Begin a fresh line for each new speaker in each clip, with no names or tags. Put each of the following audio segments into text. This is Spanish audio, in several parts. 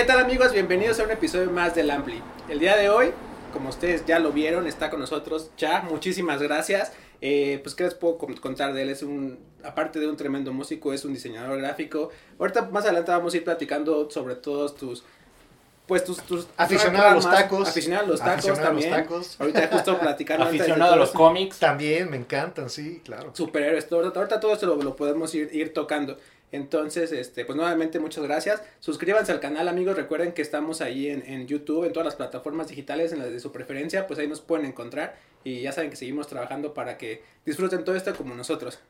¿Qué tal amigos? Bienvenidos a un episodio más del Ampli. El día de hoy, como ustedes ya lo vieron, está con nosotros Ya. Muchísimas gracias. Eh, pues, ¿qué les puedo contar de él? Es un, aparte de un tremendo músico, es un diseñador gráfico. Ahorita más adelante vamos a ir platicando sobre todos tus pues tus, tus
aficionado a los tacos
aficionado a los tacos también ahorita justo platicando
aficionado a los cómics
también me encantan sí claro
superhéroes todo ahorita todo esto lo, lo podemos ir, ir tocando entonces, este, pues nuevamente muchas gracias. Suscríbanse al canal, amigos. Recuerden que estamos ahí en, en, YouTube, en todas las plataformas digitales, en las de su preferencia, pues ahí nos pueden encontrar. Y ya saben que seguimos trabajando para que disfruten todo esto como nosotros.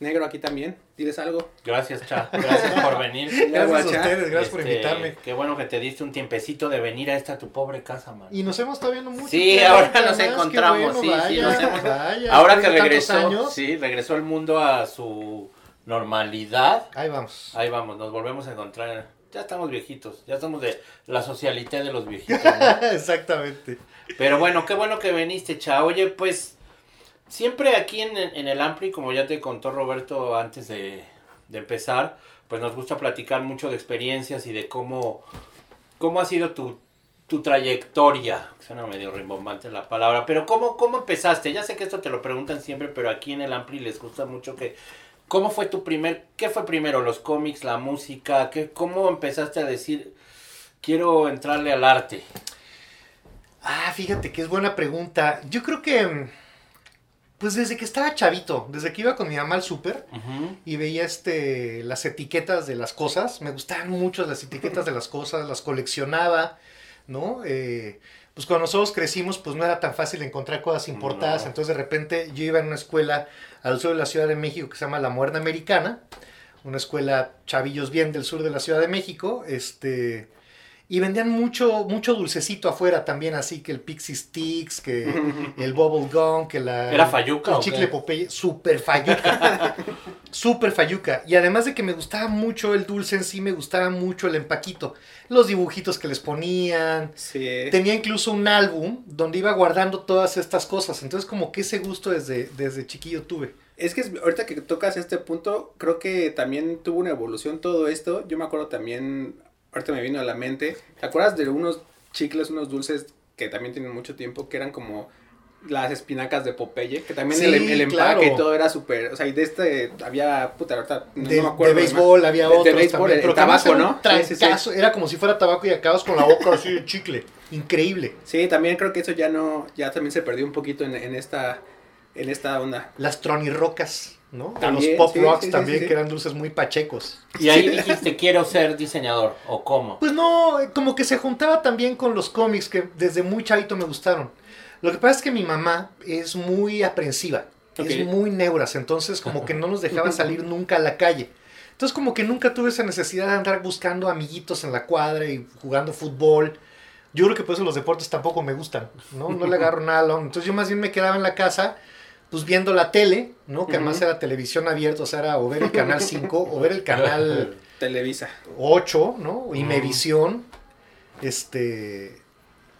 Negro aquí también, diles algo.
Gracias, Cha. Gracias por venir.
gracias a ustedes, gracias por este, invitarme.
Qué bueno que te diste un tiempecito de venir a esta tu pobre casa, man.
Y nos hemos estado viendo mucho.
Sí, ahora nos encontramos, sí, sí, nos hemos... Ahora que regresó, sí, regresó el mundo a su normalidad.
Ahí vamos.
Ahí vamos, nos volvemos a encontrar. Ya estamos viejitos, ya estamos de la socialité de los viejitos.
Exactamente.
Pero bueno, qué bueno que viniste, Cha. Oye, pues siempre aquí en, en, el Ampli, como ya te contó Roberto antes de, de, empezar, pues nos gusta platicar mucho de experiencias y de cómo, cómo ha sido tu, tu trayectoria. Suena medio rimbombante la palabra, pero ¿cómo, ¿cómo empezaste? Ya sé que esto te lo preguntan siempre, pero aquí en el Ampli les gusta mucho que ¿Cómo fue tu primer, qué fue primero, los cómics, la música? ¿Qué, ¿Cómo empezaste a decir, quiero entrarle al arte?
Ah, fíjate que es buena pregunta. Yo creo que, pues desde que estaba chavito, desde que iba con mi mamá al súper y veía este, las etiquetas de las cosas, me gustaban mucho las etiquetas de las cosas, las coleccionaba, ¿no? Eh, pues cuando nosotros crecimos, pues no era tan fácil encontrar cosas importadas. Entonces de repente yo iba en una escuela al sur de la Ciudad de México que se llama La Moderna Americana, una escuela chavillos bien del sur de la Ciudad de México, este, y vendían mucho, mucho dulcecito afuera también, así que el Pixie Sticks, que el Bubble Gum, que la...
¿Era Fayuca
El chicle Popeye, súper Fayuca. súper Fayuca. Y además de que me gustaba mucho el dulce en sí, me gustaba mucho el empaquito. Los dibujitos que les ponían.
Sí.
Tenía incluso un álbum donde iba guardando todas estas cosas. Entonces como que ese gusto desde, desde chiquillo tuve.
Es que ahorita que tocas este punto, creo que también tuvo una evolución todo esto. Yo me acuerdo también ahorita me vino a la mente, ¿te acuerdas de unos chicles, unos dulces que también tienen mucho tiempo, que eran como las espinacas de Popeye, que también el, empaque y todo era súper, o sea, y de este había, puta, ahorita no,
de,
me acuerdo.
De béisbol había otros
de béisbol, el, tabaco, ¿no?
Sí, sí, Era como si fuera tabaco y acabas con la boca así de chicle, increíble.
Sí, también creo que eso ya no, ya también se perdió un poquito en, en esta, en esta onda.
Las tronirrocas. ¿No? los pop rocks también, que eran dulces muy pachecos.
Y ahí dijiste, quiero ser diseñador, ¿o cómo?
Pues no, como que se juntaba también con los cómics que desde muy chavito me gustaron. Lo que pasa es que mi mamá es muy aprensiva, es muy neuras, entonces como que no nos dejaba salir nunca a la calle. Entonces como que nunca tuve esa necesidad de andar buscando amiguitos en la cuadra y jugando fútbol. Yo creo que por eso los deportes tampoco me gustan, ¿no? No le agarro nada. Entonces yo más bien me quedaba en la casa pues viendo la tele, ¿no? Que además era televisión abierta, o sea, era o ver el canal 5 o ver el canal
Televisa
8, ¿no? Y Mevisión. Este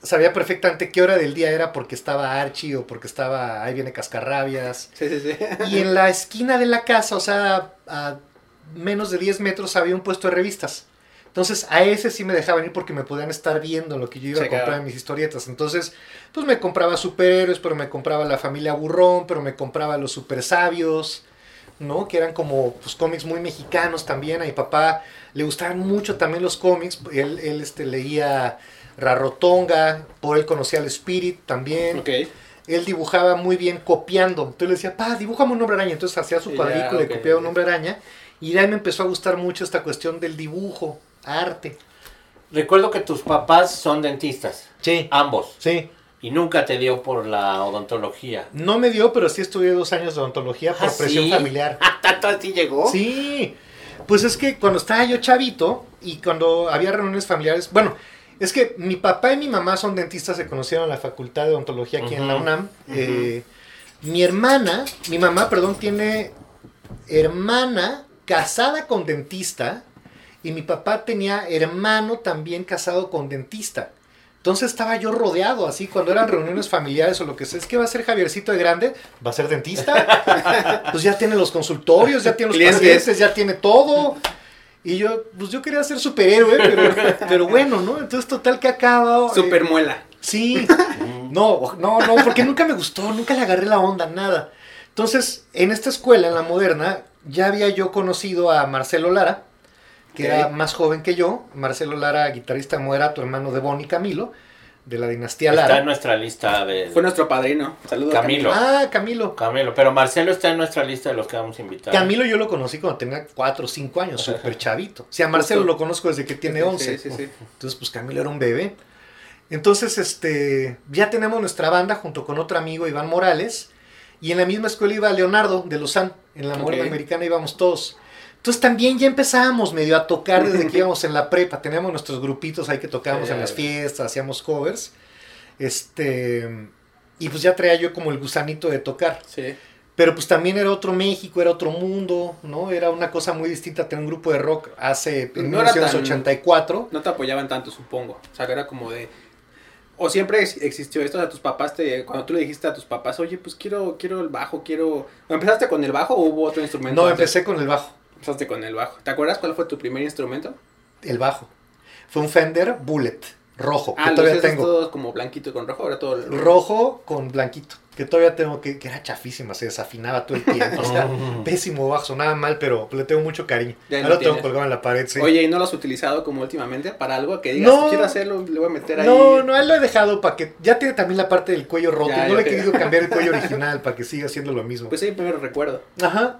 sabía perfectamente qué hora del día era porque estaba Archie o porque estaba ahí viene Cascarrabias.
Sí, sí, sí.
Y en la esquina de la casa, o sea, a menos de 10 metros había un puesto de revistas. Entonces a ese sí me dejaban ir porque me podían estar viendo lo que yo iba a comprar en mis historietas. Entonces, pues me compraba superhéroes, pero me compraba la familia burrón, pero me compraba los super sabios, ¿no? Que eran como pues, cómics muy mexicanos también. A mi papá le gustaban mucho también los cómics. Él, él este, leía Rarotonga, por él conocía al Spirit también. Él dibujaba muy bien copiando. Entonces le decía, pa, dibújame un hombre araña. Entonces hacía su cuadrícula y copiaba un hombre araña. Y de ahí me empezó a gustar mucho esta cuestión del dibujo arte.
Recuerdo que tus papás son dentistas.
Sí.
Ambos.
Sí.
Y nunca te dio por la odontología.
No me dio, pero sí estudié dos años de odontología por ¿Ah, presión familiar.
¿Tanto así llegó?
Sí. Pues es que cuando estaba yo chavito y cuando había reuniones familiares, bueno, es que mi papá y mi mamá son dentistas, se conocieron en la facultad de odontología aquí en la UNAM. Eh, mi hermana, mi mamá, perdón, tiene hermana casada con dentista y mi papá tenía hermano también casado con dentista. Entonces estaba yo rodeado así cuando eran reuniones familiares o lo que sea. Es que va a ser Javiercito de grande, va a ser dentista. pues ya tiene los consultorios, ya tiene los pacientes, ya tiene todo. Y yo, pues yo quería ser superhéroe, pero, pero bueno, ¿no? Entonces, total que acaba.
Eh, Supermuela.
sí. No, no, no, porque nunca me gustó, nunca le agarré la onda, nada. Entonces, en esta escuela, en la moderna, ya había yo conocido a Marcelo Lara, que era más joven que yo. Marcelo Lara, guitarrista moderato, hermano de Bonnie Camilo de la dinastía Lara.
Está en nuestra lista de...
Fue nuestro padrino. Saludos
Camilo.
Ah, Camilo.
Camilo, pero Marcelo está en nuestra lista de los que vamos a invitar.
Camilo yo lo conocí cuando tenía 4 o 5 años, súper chavito. O sea, Marcelo lo conozco desde que tiene 11. Sí, sí, sí. Entonces, pues Camilo era un bebé. Entonces, este, ya tenemos nuestra banda junto con otro amigo, Iván Morales. Y en la misma escuela iba Leonardo de Lozán. En la okay. Americana íbamos todos. Entonces también ya empezábamos medio a tocar desde que íbamos en la prepa. Teníamos nuestros grupitos ahí que tocábamos en las fiestas, hacíamos covers. Este. Y pues ya traía yo como el gusanito de tocar.
Sí.
Pero pues también era otro México, era otro mundo, ¿no? Era una cosa muy distinta tener un grupo de rock hace en no 1984.
no te apoyaban tanto, supongo. O sea, era como de o siempre existió esto, o sea, tus papás te, cuando tú le dijiste a tus papás, oye, pues quiero, quiero el bajo, quiero... ¿Empezaste con el bajo o hubo otro instrumento?
No, empecé con el bajo.
Empezaste con el bajo. ¿Te acuerdas cuál fue tu primer instrumento?
El bajo. Fue un Fender Bullet, rojo,
ah, que todavía tengo. todo como blanquito con rojo, ahora todo...
Rojo con blanquito que todavía tengo que, que era chafísima, se desafinaba todo el tiempo, o sea, pésimo bajo, sonaba mal, pero le tengo mucho cariño. Ya Ahora lo tengo colgado en la pared, sí.
Oye, ¿y no lo has utilizado como últimamente para algo que digas, no, quiero hacerlo, le voy a meter ahí?
No, no, él lo he dejado para que, ya tiene también la parte del cuello roto, no le he querido cambiar el cuello original para que siga siendo lo mismo.
Pues sí, primero recuerdo.
Ajá.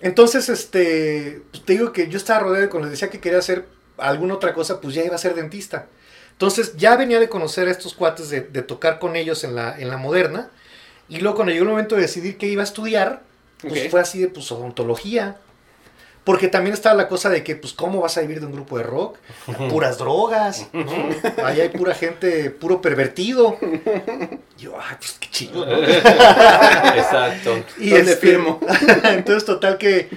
Entonces, este, pues te digo que yo estaba rodeado de cuando les decía que quería hacer alguna otra cosa, pues ya iba a ser dentista. Entonces ya venía de conocer a estos cuates, de, de tocar con ellos en la, en la moderna. Y luego cuando llegó el momento de decidir qué iba a estudiar, pues fue así de pues odontología. Porque también estaba la cosa de que, pues, ¿cómo vas a vivir de un grupo de rock? Puras drogas, ¿no? Ahí hay pura gente, puro pervertido. yo, ay, pues qué chido, ¿no?
Exacto.
Y este, firmo. entonces, total que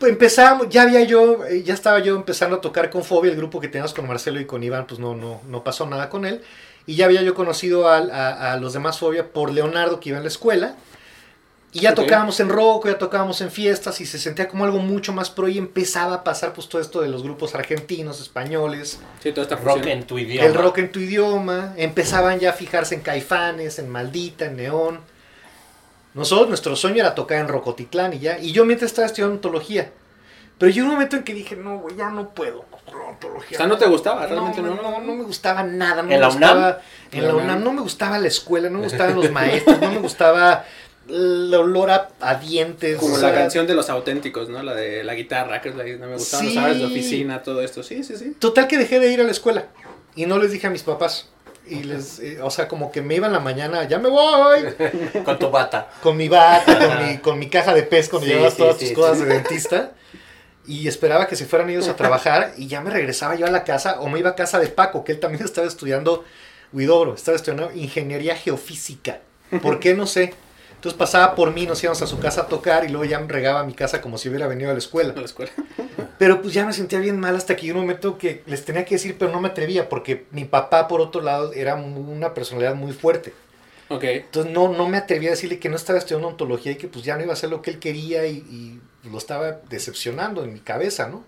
pues, empezamos, ya había yo, eh, ya estaba yo empezando a tocar con Fobia, el grupo que teníamos con Marcelo y con Iván, pues no, no, no pasó nada con él. Y ya había yo conocido a, los demás Fobia por Leonardo, que iba en la escuela. Y ya tocábamos en rock, ya tocábamos en fiestas y se sentía como algo mucho más pro y empezaba a pasar pues todo esto de los grupos argentinos, españoles.
Sí, todo
rock en tu idioma.
El rock en tu idioma. Empezaban ya a fijarse en Caifanes, en Maldita, en Neón. Nosotros, nuestro sueño era tocar en Rocotitlán y ya. Y yo mientras estaba estudiando ontología. Pero llegó un momento en que dije, no, güey, ya no puedo.
Ontología. O sea, ¿no te gustaba? ¿Realmente no?
No, no, me gustaba nada. No
¿En
la
UNAM?
En la UNAM no me gustaba la escuela, no me gustaban los maestros, no me gustaba el olor a, dientes.
Como la canción de los auténticos, ¿no? La de la guitarra, que es la no me gustaba, sí. los de oficina, todo esto. Sí, sí, sí.
Total que dejé de ir a la escuela. Y no les dije a mis papás. Y les, eh, o sea, como que me iba en la mañana, ya me voy.
con tu bata.
Con mi bata, con mi, con mi caja de pez, cuando sí, llevas sí, todas tus cosas de dentista y esperaba que se fueran ellos a trabajar y ya me regresaba yo a la casa o me iba a casa de Paco, que él también estaba estudiando Huidobro, estaba estudiando ingeniería geofísica. ¿Por qué? No sé. Entonces pasaba por mí, nos íbamos a su casa a tocar y luego ya me regaba a mi casa como si hubiera venido a la escuela.
A la escuela.
Pero pues ya me sentía bien mal hasta que llegó un momento que les tenía que decir, pero no me atrevía porque mi papá, por otro lado, era una personalidad muy fuerte.
Ok.
Entonces no, no me atrevía a decirle que no estaba estudiando ontología y que pues ya no iba a hacer lo que él quería y, y lo estaba decepcionando en mi cabeza, ¿no?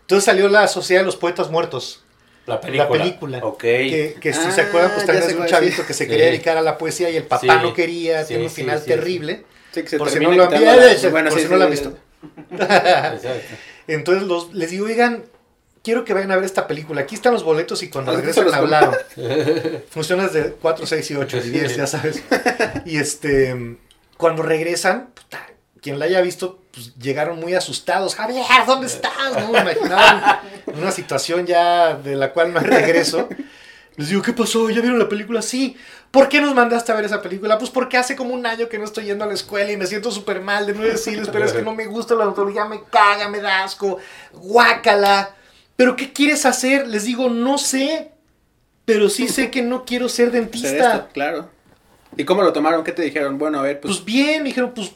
Entonces salió la Sociedad de los Poetas Muertos.
La película.
La película.
Ok.
Que, que si se acuerdan, pues también es un chavito que se quería dedicar a la poesía y el papá no quería,
Sí,
tiene un final
sí,
terrible.
Sí, que se
por si no lo han, bueno, por si no lo han visto. Entonces los, les digo, oigan, quiero que vayan a ver esta película. Aquí están los boletos y cuando
Ah,
regresen hablaron. Funciones de 4, 6 y 8 y 10, ya sabes. Y este, cuando regresan, puta, quien la haya visto, pues llegaron muy asustados. Javier, ¿dónde estás? ¿No? Me imaginaban una situación ya de la cual no hay regreso. Les digo, ¿qué pasó? ¿Ya vieron la película? Sí. ¿Por qué nos mandaste a ver esa película? Pues porque hace como un año que no estoy yendo a la escuela y me siento súper mal de no decirles, pero es que no me gusta la odontología, me caga, me da asco, guácala. ¿Pero qué quieres hacer? Les digo, no sé, pero sí sé que no quiero ser dentista.
esto, claro. ¿Y cómo lo tomaron? ¿Qué te dijeron? Bueno, a ver, pues...
Pues bien, me dijeron, pues,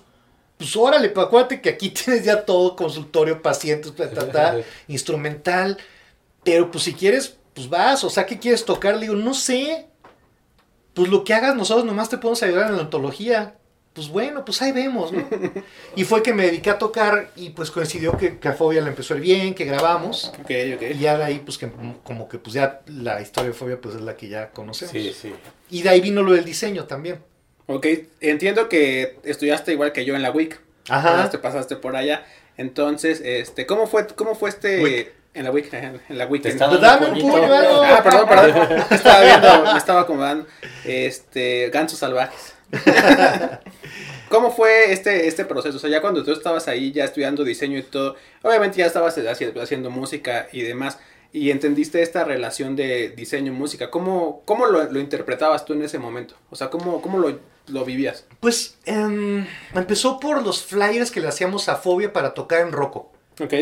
pues órale, pues acuérdate que aquí tienes ya todo, consultorio, pacientes, ta, ta, ta, instrumental, pero pues si quieres, pues vas, o sea, ¿qué quieres tocar? Le digo, no sé, pues lo que hagas nosotros nomás te podemos ayudar en la ontología. pues bueno, pues ahí vemos, ¿no? Y fue que me dediqué a tocar y pues coincidió que, que a Fobia le empezó el bien, que grabamos.
Ok, ok.
Y ya de ahí, pues que como que pues ya la historia de Fobia pues es la que ya conocemos.
Sí, sí.
Y de ahí vino lo del diseño también.
Ok, entiendo que estudiaste igual que yo en la WIC.
Ajá.
Te pasaste por allá. Entonces, este, ¿cómo fue, cómo fue este...
Wic.
En la WIC, en la WIC. En-
Pues
dando
dame un puño, algo.
Ah, perdón, perdón. Me estaba viendo, me estaba acomodando. Este, gansos salvajes. ¿Cómo fue este, este proceso? O sea, ya cuando tú estabas ahí ya estudiando diseño y todo, obviamente ya estabas haci- haciendo música y demás, y entendiste esta relación de diseño-música. ¿Cómo, cómo lo, lo interpretabas tú en ese momento? O sea, ¿cómo, cómo lo, lo vivías?
Pues em, empezó por los flyers que le hacíamos a Fobia para tocar en Rocco.
Ok.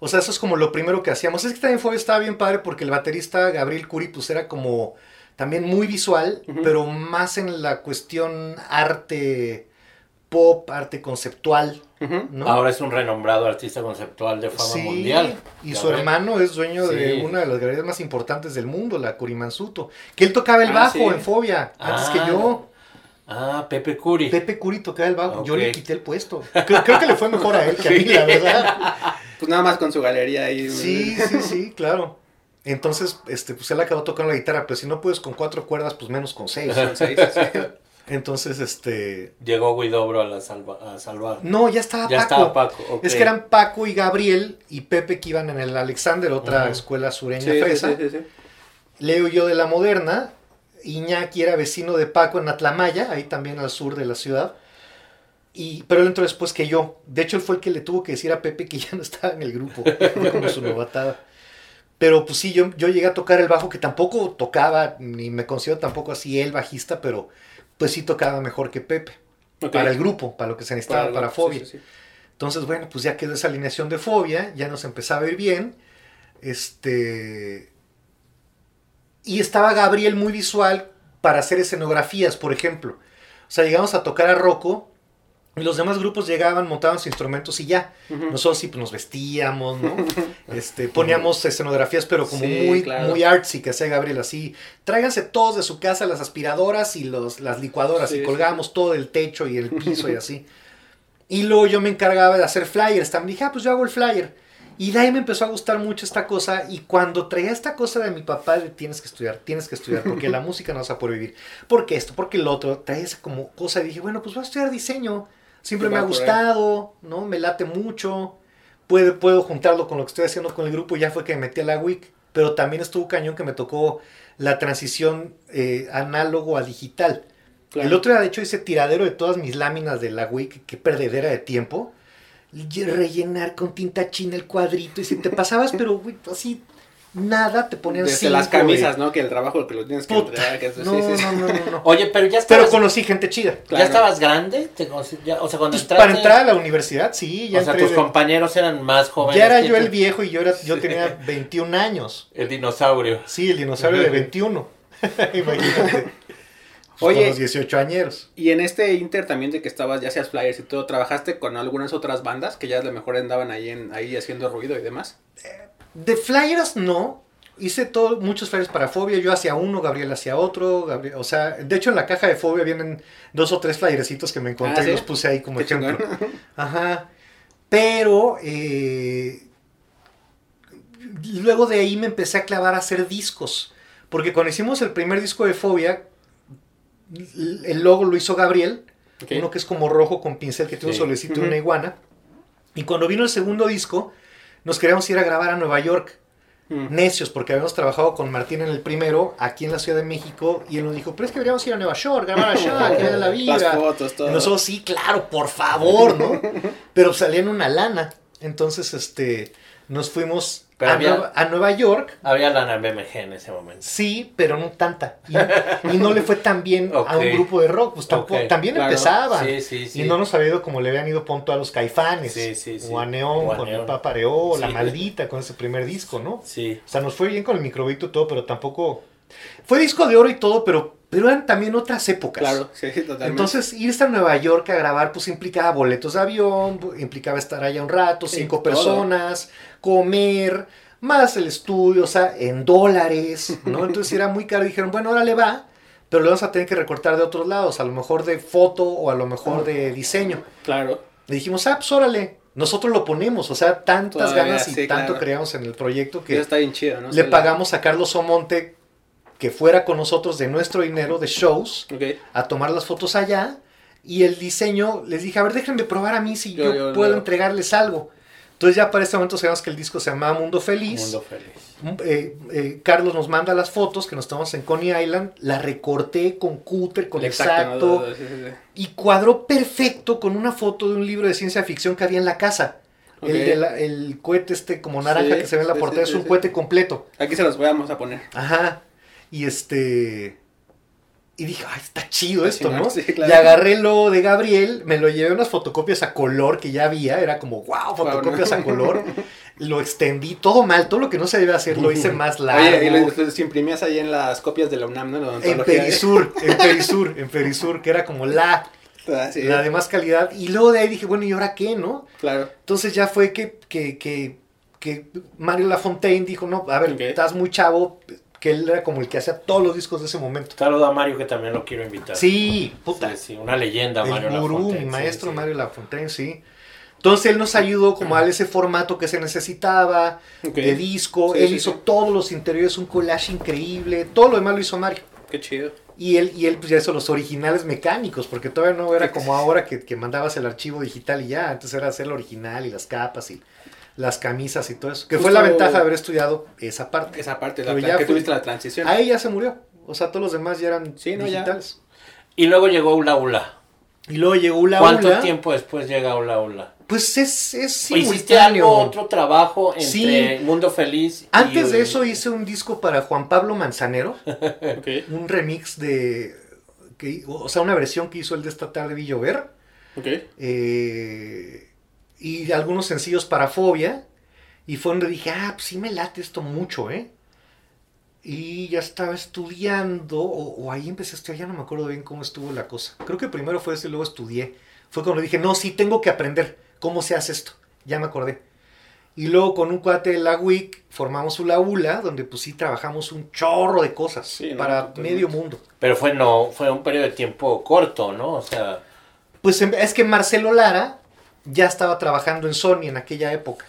O sea, eso es como lo primero que hacíamos. Es que también Fobia estaba bien padre porque el baterista Gabriel Curi pues era como también muy visual, pero más en la cuestión arte pop, arte conceptual. ¿no?
Ahora es un renombrado artista conceptual de fama
Sí,
mundial.
y su
ves.
hermano es dueño de una de las galerías más importantes del mundo, la Curimansuto. Que él tocaba el
Ah,
bajo
sí.
en Fobia, antes
Ah.
que yo.
Ah, Pepe Curi.
Pepe Curi tocaba el bajo, yo le quité el puesto. Creo, creo que le fue mejor a él que a mí, la verdad.
Pues nada más con su galería ahí.
Sí, sí, sí, claro. Entonces, este, pues él acabó tocando la guitarra, pero si no puedes con cuatro cuerdas, pues menos con seis. Entonces, este...
Llegó Guidobro a, la salva- a salvar.
No, ya estaba
ya
Paco.
estaba Paco.
Es que eran Paco y Gabriel y Pepe que iban en el Alexander, otra escuela sureña
Sí,
fresa.
sí, sí, sí.
Leo yo de la Moderna. Iñaki era vecino de Paco en Atlamaya, ahí también al sur de la ciudad. Y, pero él entró después que yo. De hecho, él fue el que le tuvo que decir a Pepe que ya no estaba en el grupo. Como su novatada. Pero pues sí, yo, yo llegué a tocar el bajo, que tampoco tocaba, ni me considero tampoco así el bajista, pero pues sí tocaba mejor que Pepe. Para el grupo, para lo que se necesitaba para,
Para-
Fobia.
sí, sí, sí.
Entonces, bueno, pues ya quedó esa alineación de fobia, ya nos empezaba a ir bien. Este. Y estaba Gabriel muy visual para hacer escenografías, por ejemplo. O sea, llegamos a tocar a Rocco y los demás grupos llegaban, montaban sus instrumentos y ya. Nosotros sí pues, nos vestíamos, ¿no? Este, poníamos escenografías, pero como
Sí,
muy,
claro.
muy artsy, que hacía Gabriel así. Tráiganse todos de su casa las aspiradoras y los, las licuadoras
Sí,
y
sí,
colgábamos todo el techo y el piso y así. Y luego yo me encargaba de hacer flyers. También dije, ah, pues yo hago el flyer. Y de ahí me empezó a gustar mucho esta cosa. Y cuando traía esta cosa de mi papá, de tienes que estudiar, tienes que estudiar, porque la música no vas a poder vivir. Porque esto, porque el otro, traía esa como cosa. Y dije, bueno, pues voy a estudiar diseño. Siempre me ha gustado, ¿no? Me late mucho. Puedo, puedo juntarlo con lo que estoy haciendo con el grupo. Ya fue que me metí a la WIC. Pero también estuvo cañón que me tocó la transición eh, análogo a digital.
Claro.
El otro día, de hecho, hice tiradero de todas mis láminas de la WIC, qué perdedera de tiempo. Rellenar con tinta china el cuadrito. Y si te pasabas, pero güey, así nada, te ponían
Desde
cinco,
las camisas,
güey.
¿no? Que el trabajo que lo tienes que
Puta.
entregar. Que eso,
No,
sí, sí, sí.
no, no, no, no.
Oye, pero ya
Pero
estabas,
conocí gente chida.
Claro.
¿ya estabas grande? ¿Te conocí- ya- o sea, cuando
Pues,
entraste,
para entrar a la universidad, sí, ya
o sea, tus
de-
compañeros eran más jóvenes.
Ya era yo
tú.
el viejo y yo, era, yo tenía 21 años.
El dinosaurio.
Sí, el dinosaurio de 21. Imagínate.
Oye.
Con los 18 añeros.
Y en este inter también de que estabas, ya seas flyers y todo, ¿trabajaste con algunas otras bandas que ya a lo mejor andaban ahí, en, ahí haciendo ruido y demás?
De flyers no. Hice todo, muchos flyers para Fobia. Yo hacía uno, Gabriel hacía otro. Gabriel, o sea, de hecho en la caja de Fobia vienen dos o tres flyercitos que me encontré
Ah,
y los puse ahí como
Qué
ejemplo.
chingón.
Ajá. Pero eh, luego de ahí me empecé a clavar a hacer discos. Porque cuando hicimos el primer disco de Fobia, el logo lo hizo Gabriel. Uno que es como rojo con pincel, que tiene
Sí.
un solecito y una iguana. Y cuando vino el segundo disco, nos queríamos ir a grabar a Nueva York.
Mm.
Necios, porque habíamos trabajado con Martín en el primero, aquí en la Ciudad de México. Y él nos dijo, pero es que deberíamos ir a Nueva York, grabar allá, que vean la vida.
Las fotos,
Y
todo.
nosotros, sí, claro, por favor, ¿no? Pero salían una lana. Entonces, este, nos fuimos a,
había-
Nueva, a Nueva York.
Había lana BMG en ese momento.
Sí, pero no tanta. Y, y no le fue tan bien a un grupo de rock. Pues tampoco, también
claro.
empezaban.
Sí, sí, sí.
Y no nos había ido como le habían ido punto a los caifanes.
Sí, sí, sí.
O a Neón con el. Papareo, La. Maldita con ese primer disco, ¿no?
Sí.
O sea, nos fue bien con el microbito y todo, pero tampoco... Fue disco de oro y todo, pero, pero eran también otras épocas.
Claro, sí, totalmente.
Entonces, irse a Nueva York a grabar, pues implicaba boletos de avión, implicaba estar allá un rato, cinco personas, comer, más el estudio, o sea, en dólares, ¿no? Entonces era muy caro. Dijeron, bueno, ahora le va, pero lo vamos a tener que recortar de otros lados, a lo mejor de foto o a lo mejor de diseño.
Claro.
Le dijimos, ah, pues órale, nosotros lo ponemos, o sea, tantas ganas y tanto creamos en el proyecto que
está bien chido, ¿no?
le pagamos a Carlos Omonte que fuera con nosotros de nuestro dinero de shows a tomar las fotos allá y el diseño, les dije, a ver, déjenme probar a mí si yo, puedo entregarles algo. Entonces ya para este momento sabemos que el disco se llama Mundo Feliz.
Mundo Feliz.
Mm, eh, eh, Carlos nos manda las fotos que nos tomamos en Coney Island, la recorté con cúter, con exacto, y cuadró perfecto con una foto de un libro de ciencia ficción que había en la casa. El, el, cohete este como naranja que se ve en la portada es un cohete completo.
Aquí se los vamos a poner.
Ajá. Y este... Y dije, ay, está chido esto, ¿no? Y agarré logo de Gabriel, me lo llevé unas fotocopias a color que ya había, era como, wow, fotocopias a color. Lo extendí todo mal, todo lo que no se debe hacer lo hice más largo.
Oye, y lo, imprimías ahí en las copias de la UNAM, ¿no?
En Perisur, en Perisur, en Perisur, que era como la, ah, la de más calidad. Y luego de ahí dije, bueno, ¿y ahora qué, no?
Claro.
Entonces ya fue que, que, que, que Mario Lafontaine dijo, no, a ver, estás muy chavo, que él era como el que hacía todos los discos de ese momento.
Saludo a Mario que también lo quiero invitar.
Sí, puta.
Sí, una leyenda, Mario
el gurú, mi maestro Mario Lafontaine, sí. Entonces él nos ayudó como a darle ese formato que se necesitaba de disco. él hizo todos los interiores, un collage increíble. Todo lo demás lo hizo Mario.
Qué chido.
Y él, y él pues ya hizo los originales mecánicos, porque todavía no era como ahora que, que mandabas el archivo digital y ya. Antes era hacer el original y las capas y las camisas y todo eso. Que fue la ventaja de haber estudiado esa parte.
Esa parte, la, ya que tuviste la transición.
Ahí ya se murió. O sea, todos los demás ya eran digitales.
Y luego llegó Ula Ula.
Y luego llegó Ula
¿Cuánto tiempo después llega Ula Ula?
Pues es, es
¿Hiciste algo, otro trabajo entre Mundo Feliz?
Antes de eso hice un disco para Juan Pablo Manzanero. Un remix de... o sea, una versión que hizo el de esta tarde Villover.
Ok.
Eh, y algunos sencillos para Fobia. Y fue donde dije, ah, pues sí me late esto mucho, ¿eh? Y ya estaba estudiando, o, ahí empecé a estudiar, ya no me acuerdo bien cómo estuvo la cosa. Creo que primero fue ese y luego estudié. Fue cuando dije, no, sí, tengo que aprender cómo se hace esto. Ya me acordé. Y luego con un cuate de la WIC formamos una ULA, donde pues sí trabajamos un chorro de cosas para medio mundo.
Pero fue, no, fue un periodo de tiempo corto, ¿no? O sea...
Pues em, es que Marcelo Lara ya estaba trabajando en Sony en aquella época.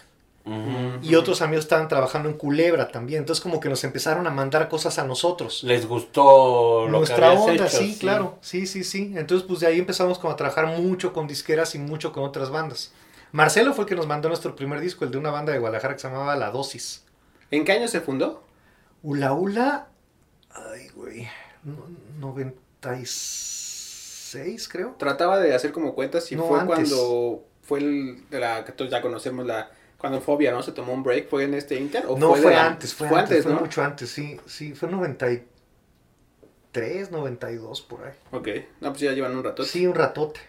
Y otros amigos estaban trabajando en Culebra también. Entonces como que nos empezaron a mandar cosas a nosotros.
Les gustó
nuestra onda, sí, claro. Sí, sí, sí. Entonces pues de ahí empezamos como a trabajar mucho con disqueras y mucho con otras bandas. Marcelo fue el que nos mandó nuestro primer disco, el de una banda de Guadalajara que se llamaba La Dosis.
¿En qué año se fundó?
Ula Ula. Ay, güey. 96, creo.
Trataba de hacer como cuentas y fue cuando fue el de la que todos ya conocemos la cuando Fobia, ¿no? Se tomó un break, ¿fue en este Inter?
¿o no, fue, antes, fue, antes, fue mucho antes, sí, sí, fue 93, 92 por ahí.
Ok, no, pues ya llevan un ratote.
Sí, un ratote.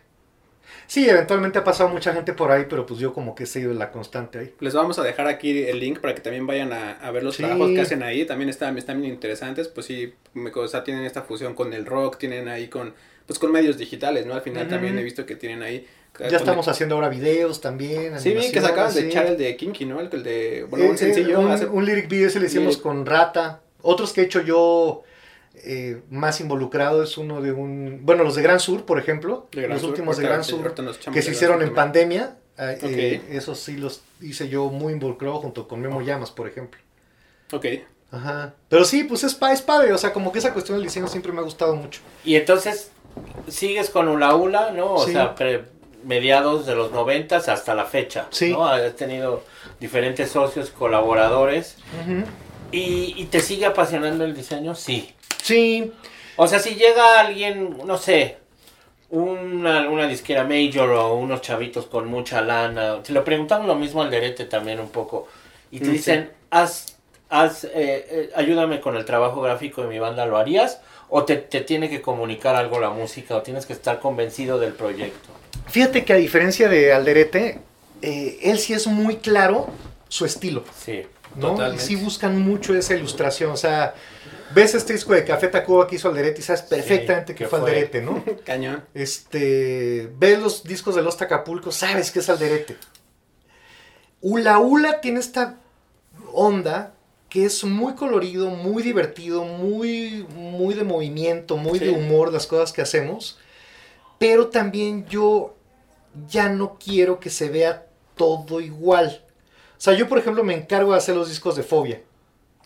Sí, eventualmente ha pasado mucha gente por ahí, pero pues yo como que he sido la constante ahí.
Les vamos a dejar aquí el link para que también vayan a, ver los trabajos que hacen ahí. También están, están bien interesantes. Pues sí, me, o sea, tienen esta fusión con el rock, tienen ahí con, pues con medios digitales, ¿no? Al final también he visto que tienen ahí
ya estamos haciendo ahora videos también.
Sí, vi que sacaban de echar el de Kinky, ¿no? El, de. Bueno, un eh, sencillo.
un, lyric video ese le hicimos con Rata. Otros que he hecho yo eh, más involucrado es uno de un. Bueno, los de Gran Sur, por ejemplo. los últimos de Gran Sur. Que se hicieron en pandemia. Eh, esos sí los hice yo muy involucrado junto con Memo Llamas, por ejemplo.
Ok.
Ajá. Pero sí, pues es, es padre. O sea, como que esa cuestión del diseño siempre me ha gustado mucho.
Y entonces, sigues con Ula Ula, ¿no? O sea, mediados de los noventas hasta la fecha. Sí. ¿no? Has tenido diferentes socios, colaboradores. y, te sigue apasionando el diseño? Sí.
Sí.
O sea, si llega alguien, no sé, una, una disquera major o unos chavitos con mucha lana, si lo preguntamos lo mismo al derete también un poco, y te dicen, haz, haz eh, eh, ayúdame con el trabajo gráfico de mi banda, ¿lo harías? ¿O te, te tiene que comunicar algo la música o tienes que estar convencido del proyecto?
Fíjate que a diferencia de Alderete, eh, él sí es muy claro su estilo.
Sí.
¿no? Y sí buscan mucho esa ilustración. O sea, ves este disco de Café Tacuba que hizo Alderete y sabes perfectamente que, fue Alderete, ¿no?
Cañón.
Este, ves los discos de Los Tacapulco, sabes que es Alderete. Ula Ula tiene esta onda que es muy colorido, muy divertido, muy, muy de movimiento, muy de humor las cosas que hacemos. Pero también yo ya no quiero que se vea todo igual. O sea, yo por ejemplo me encargo de hacer los discos de Fobia.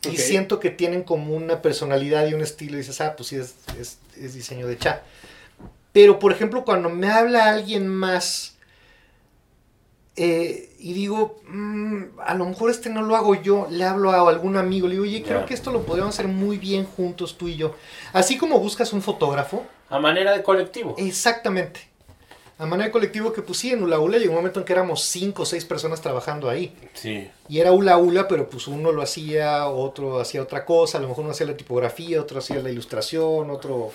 Y siento que tienen como una personalidad y un estilo. Y dices, ah, pues sí, es, es, diseño de chat. Pero por ejemplo, cuando me habla alguien más eh, y digo, mm, a lo mejor este no lo hago yo, le hablo a algún amigo, le digo, oye, creo que esto lo podríamos hacer muy bien juntos tú y yo. Así como buscas un fotógrafo.
A manera de colectivo.
Exactamente. A manera de colectivo que pues sí, en Ula Ula llegó un momento en que éramos cinco o seis personas trabajando ahí.
Sí.
Y era Ula Ula, pero pues uno lo hacía, otro hacía otra cosa, a lo mejor uno hacía la tipografía, otro hacía la ilustración, otro...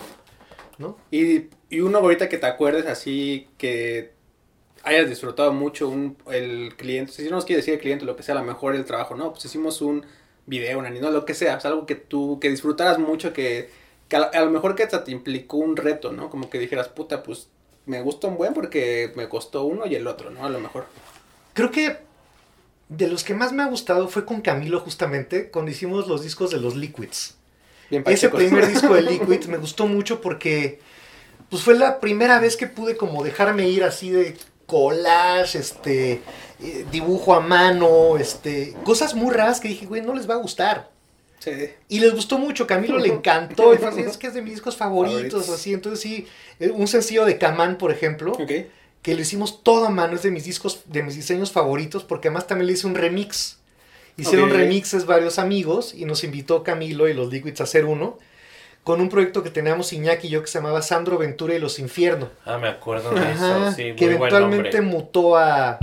¿No?
Y, y uno ahorita que te acuerdes así que hayas disfrutado mucho un, el cliente, si no nos quiere decir el cliente lo que sea, a lo mejor el trabajo, no, pues hicimos un video, un anime, lo que sea, es algo que tú, que disfrutaras mucho, que, a, lo mejor que te implicó un reto, ¿no? Como que dijeras, puta, pues me gusta un buen porque me costó uno y el otro, ¿no? A lo mejor.
Creo que de los que más me ha gustado fue con Camilo justamente, cuando hicimos los discos de los Liquids. Ese primer disco de Liquids me gustó mucho porque pues fue la primera vez que pude como dejarme ir así de collage, este, eh, dibujo a mano, este, cosas muy raras que dije, güey, no les va a gustar. Sí. Y les gustó mucho, Camilo le encantó, y es que es de mis discos favoritos, así, entonces sí, eh, un sencillo de Camán, por ejemplo, que lo hicimos todo a mano, es de mis discos, de mis diseños favoritos, porque además también le hice un remix. Hicieron remixes varios amigos y nos invitó Camilo y los Liquids a hacer uno con un proyecto que teníamos Iñaki y yo que se llamaba Sandro Ventura y los Infiernos.
Ah, me acuerdo de eso, sí.
que eventualmente mutó a,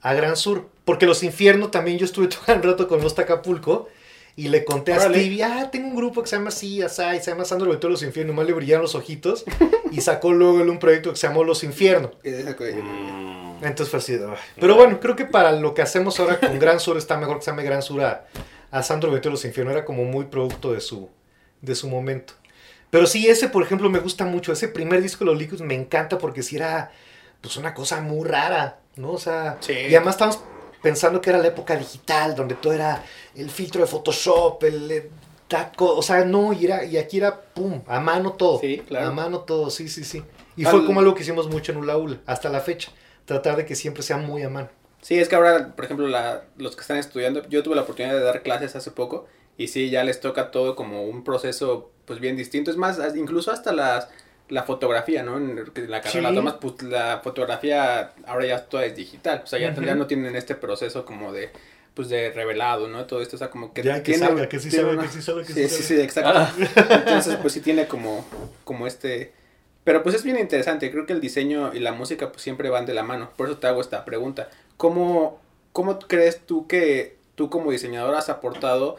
a Gran Sur. Porque los Infiernos también yo estuve todo un rato con los Tacapulco y le conté a Stevie, ah, tengo un grupo que se llama así, así, se llama Sandro Ventura y los Infiernos. Más le brillaron los ojitos y sacó luego un proyecto que se llamó Los Infiernos. Mm. Entonces fue así. Pero bueno, creo que para lo que hacemos ahora con Gran Sur está mejor que se llame Gran Sur a, a Sandro Ventura y los Infiernos. Era como muy producto de su de su momento. Pero sí, ese, por ejemplo, me gusta mucho. Ese primer disco de los Liquids me encanta porque sí era, pues, una cosa muy rara, ¿no? O sea, y además estamos pensando que era la época digital, donde todo era el filtro de Photoshop, el, taco, o sea, no, y, era, y aquí era, pum, a mano todo. Sí, claro. A mano todo, sí, sí, sí. Y fue como algo que hicimos mucho en Ula Ula, hasta la fecha. Tratar de que siempre sea muy a mano.
Sí, es que ahora, por ejemplo, la, los que están estudiando, yo tuve la oportunidad de dar clases hace poco y sí, ya les toca todo como un proceso pues bien distinto. Es más, incluso hasta las, la fotografía, ¿no? En la carrera la tomas, pues la fotografía ahora ya toda es digital. O sea, ya, no tienen este proceso como de pues de revelado, ¿no? Todo esto, o sea, como que
ya que salga, que sí salga, que sí salga, que sí,
sí, sí, exacto. Ah. Entonces, pues sí tiene como como este pero pues es bien interesante, creo que el diseño y la música pues siempre van de la mano. Por eso te hago esta pregunta. ¿Cómo cómo crees tú que tú como diseñador has aportado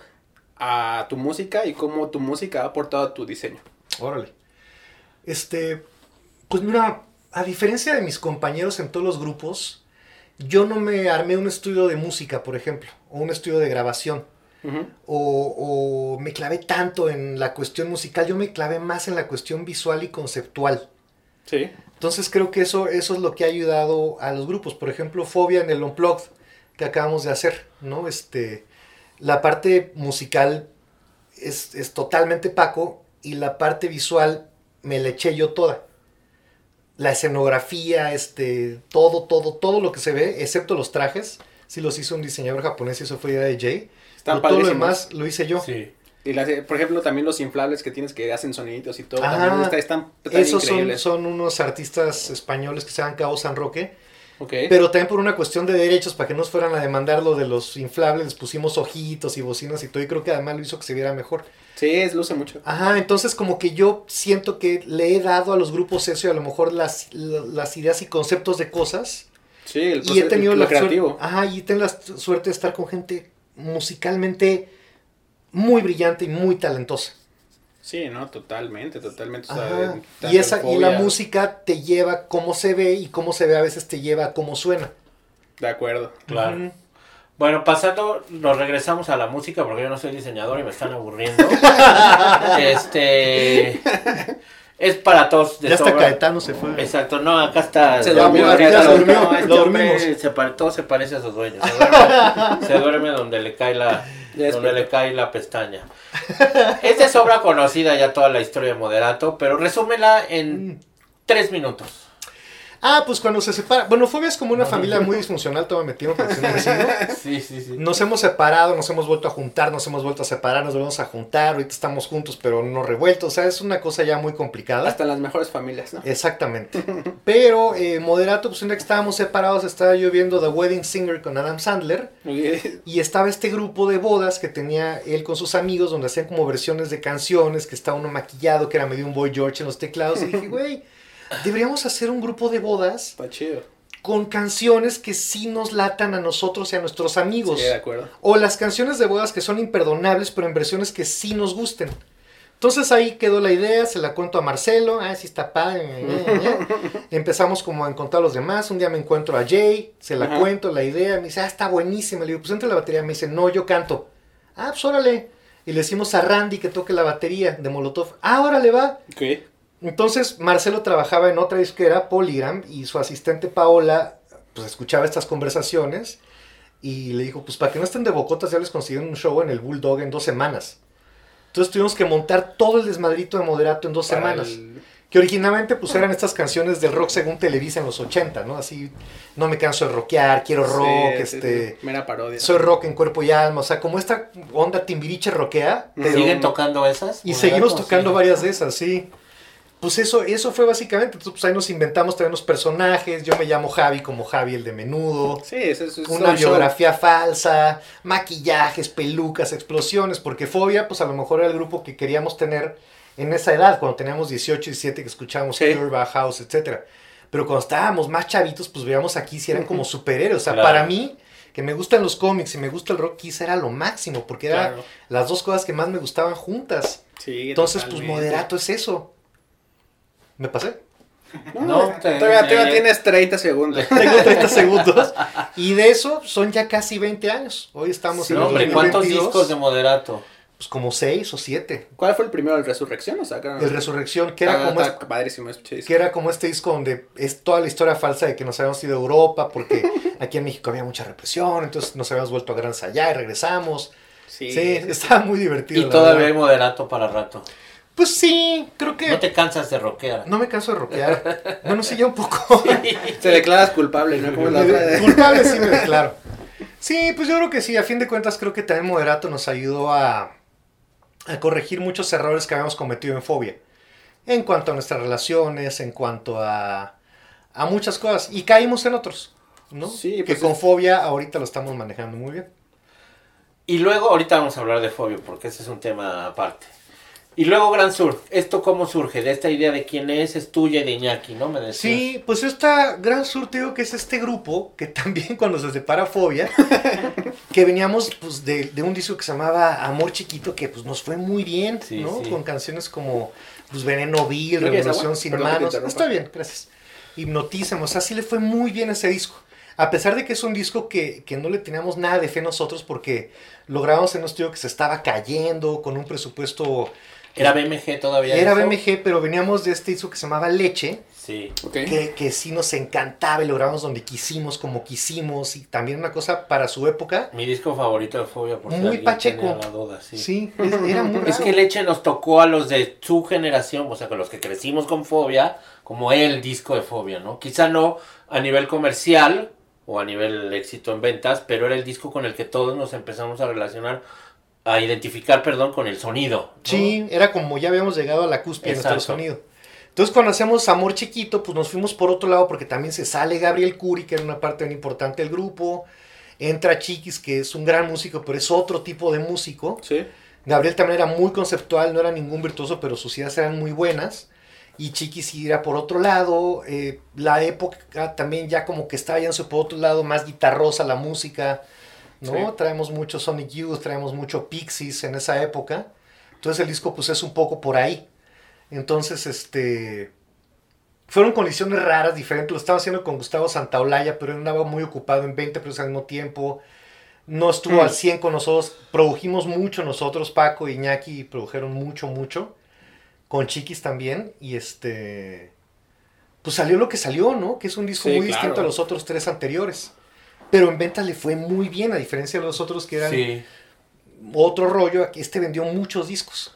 a tu música y cómo tu música ha aportado a tu diseño.
Órale. Este, pues mira, a diferencia de mis compañeros en todos los grupos, yo no me armé un estudio de música, por ejemplo, o un estudio de grabación. o, o, me clavé tanto en la cuestión musical, yo me clavé más en la cuestión visual y conceptual.
Sí.
Entonces creo que eso, eso es lo que ha ayudado a los grupos. Por ejemplo, Fobia en el Unplugged que acabamos de hacer, ¿no? Este, la parte musical es, totalmente Paco y la parte visual me la eché yo toda. La escenografía, este, todo, todo, todo lo que se ve, excepto los trajes, sí los hizo un diseñador japonés y eso fue idea de Jay. Están todo lo demás lo hice yo.
Sí. Y por ejemplo, también los inflables que tienes que hacen soniditos y todo. están,
esos son, son, unos artistas españoles que se llaman Cabo San Roque pero también por una cuestión de derechos, para que no nos fueran a demandar lo de los inflables, les pusimos ojitos y bocinas y todo, y creo que además lo hizo que se viera mejor.
Sí, es, luce mucho.
Ajá, entonces como que yo siento que le he dado a los grupos eso y a lo mejor las, las ideas y conceptos de cosas.
Sí, el y he tenido la creativo.
ajá, y tengo la suerte de estar con gente musicalmente muy brillante y muy talentosa.
Sí, no, totalmente, totalmente.
y, esa, y la música te lleva cómo se ve y cómo se ve a veces te lleva a cómo suena.
De acuerdo.
Claro. Bueno, pasando, nos regresamos a la música porque yo no soy diseñador y me están aburriendo. este. Es para todos.
De ya está Caetano se fue.
Exacto, no, acá está.
Se durmió, se
se parece a sus dueños. Se duerme, se duerme donde le cae la, donde le cae la pestaña. Esta es obra conocida ya toda la historia de Moderato, pero resúmela en mm. tres minutos.
Ah, pues cuando se separa. Bueno, Fobia es como una familia muy disfuncional, todo metido
Sí, sí, sí.
Nos hemos separado, nos hemos vuelto a juntar, nos hemos vuelto a separar, nos volvemos a juntar. Ahorita estamos juntos, pero no revueltos. O sea, es una cosa ya muy complicada.
Hasta en las mejores familias, ¿no?
Exactamente. pero eh, Moderato, pues un día que estábamos separados, estaba yo viendo The Wedding Singer con Adam Sandler. Y estaba este grupo de bodas que tenía él con sus amigos, donde hacían como versiones de canciones, que estaba uno maquillado, que era medio un Boy George en los teclados. Y dije, güey deberíamos hacer un grupo de bodas. Con canciones que sí nos latan a nosotros y a nuestros amigos.
Sí, de acuerdo.
O las canciones de bodas que son imperdonables, pero en versiones que sí nos gusten. Entonces ahí quedó la idea, se la cuento a Marcelo, ah, sí está padre. Empezamos como a encontrar a los demás, un día me encuentro a Jay, se la cuento la idea, me dice, ah, está buenísima, le digo, pues entre la batería, me dice, no, yo canto. Ah, pues órale. Y le decimos a Randy que toque la batería de Molotov. Ah, órale, va.
Okay.
Entonces Marcelo trabajaba en otra disquera, Polygram, y su asistente Paola pues escuchaba estas conversaciones y le dijo, pues para que no estén de bocotas ya les consiguieron un show en el Bulldog en dos semanas. Entonces tuvimos que montar todo el desmadrito de moderato en dos semanas. Que originalmente pues eran estas canciones del rock según Televisa en los 80, ¿no? Así, no me canso de rockear, quiero rock, este...
Mera parodia.
Soy rock en cuerpo y alma, o sea, como esta onda timbiriche rockea.
¿Siguen tocando esas?
Y seguimos tocando varias de esas, sí pues eso, eso fue básicamente. Entonces, pues ahí nos inventamos también los personajes. Yo me llamo Javi como Javi el de menudo.
Sí, eso es
Una biografía falsa, maquillajes, pelucas, explosiones. Porque Fobia, pues a lo mejor era el grupo que queríamos tener en esa edad, cuando teníamos 18, 17, que escuchábamos sí. House, etc. Pero cuando estábamos más chavitos, pues veíamos aquí si eran como superhéroes. O sea, para mí, que me gustan los cómics y me gusta el rock, quizá era lo máximo, porque eran las dos cosas que más me gustaban juntas. Sí, Entonces, pues moderato es eso. ¿Me pasé?
No, todavía, tienes 30 segundos.
Tengo 30 segundos. Y de eso son ya casi 20 años. Hoy estamos
en hombre, ¿cuántos discos de moderato?
Pues como 6 o 7.
¿Cuál fue el primero? ¿El Resurrección? O sea,
El Resurrección, que era, como este, que era como este disco donde es toda la historia falsa de que nos habíamos ido a Europa porque aquí en México había mucha represión, entonces nos habíamos vuelto a Gran allá y regresamos. Sí, sí estaba muy divertido.
Y todavía hay moderato para rato.
Pues sí, creo que.
No te cansas de rockear.
No me canso de rockear. bueno, sí, ya un poco.
Te declaras culpable, ¿no? Como
la culpable sí me declaro. Sí, pues yo creo que sí. A fin de cuentas, creo que también Moderato nos ayudó a, a corregir muchos errores que habíamos cometido en Fobia. En cuanto a nuestras relaciones, en cuanto a, a muchas cosas. Y caímos en otros, ¿no? Sí, que pues con Fobia ahorita lo estamos manejando muy bien.
Y luego, ahorita vamos a hablar de Fobia, porque ese es un tema aparte. Y luego Gran Sur, ¿esto cómo surge? De esta idea de quién es, es tuya y de Iñaki, ¿no? Me
Sí, pues esta Gran Sur, te digo que es este grupo que también cuando se separa Fobia, que veníamos pues de, un disco que se llamaba Amor Chiquito, que pues nos fue muy bien, ¿no? Con canciones como pues Veneno Vil, Revolución Sin Manos. Está bien, gracias. Hipnotízamos, así le fue muy bien ese disco. A pesar de que es un disco que, que no le teníamos nada de fe nosotros porque logramos en un estudio que se estaba cayendo, con un presupuesto
era BMG todavía.
Era BMG, pero veníamos de este disco que se llamaba Leche.
Sí.
Que, que, sí nos encantaba y logramos donde quisimos, como quisimos. Y también una cosa para su época.
Mi disco favorito de Fobia, por
Muy pacheco.
sí.
sí era muy
Es que Leche nos tocó a los de su generación, o sea, con los que crecimos con Fobia, como el disco de Fobia, ¿no? Quizá no a nivel comercial o a nivel éxito en ventas, pero era el disco con el que todos nos empezamos a relacionar a identificar, perdón, con el sonido.
Sí, era como ya habíamos llegado a la cúspide de nuestro sonido. Entonces cuando hacemos Amor Chiquito, pues nos fuimos por otro lado porque también se sale Gabriel Curi, que era una parte muy importante del grupo. Entra Chiquis, que es un gran músico, pero es otro tipo de músico.
Sí.
Gabriel también era muy conceptual, no era ningún virtuoso, pero sus ideas eran muy buenas. Y Chiquis iba por otro lado. Eh, la época también ya como que estaba yendo por otro lado, más guitarrosa la música ¿no? Traemos mucho Sonic Youth, traemos mucho Pixies en esa época. Entonces el disco pues es un poco por ahí. Entonces, este... Fueron condiciones raras, diferentes. Lo estaba haciendo con Gustavo Santaolalla, pero él andaba muy ocupado en 20 pero al mismo tiempo. No estuvo al 100 mm. con nosotros. Produjimos mucho nosotros, Paco y Iñaki produjeron mucho, mucho. Con Chiquis también. Y este... Pues salió lo que salió, ¿no? Que es un disco muy distinto a los otros tres anteriores. Pero en ventas le fue muy bien, a diferencia de los otros que eran otro rollo, este vendió muchos discos.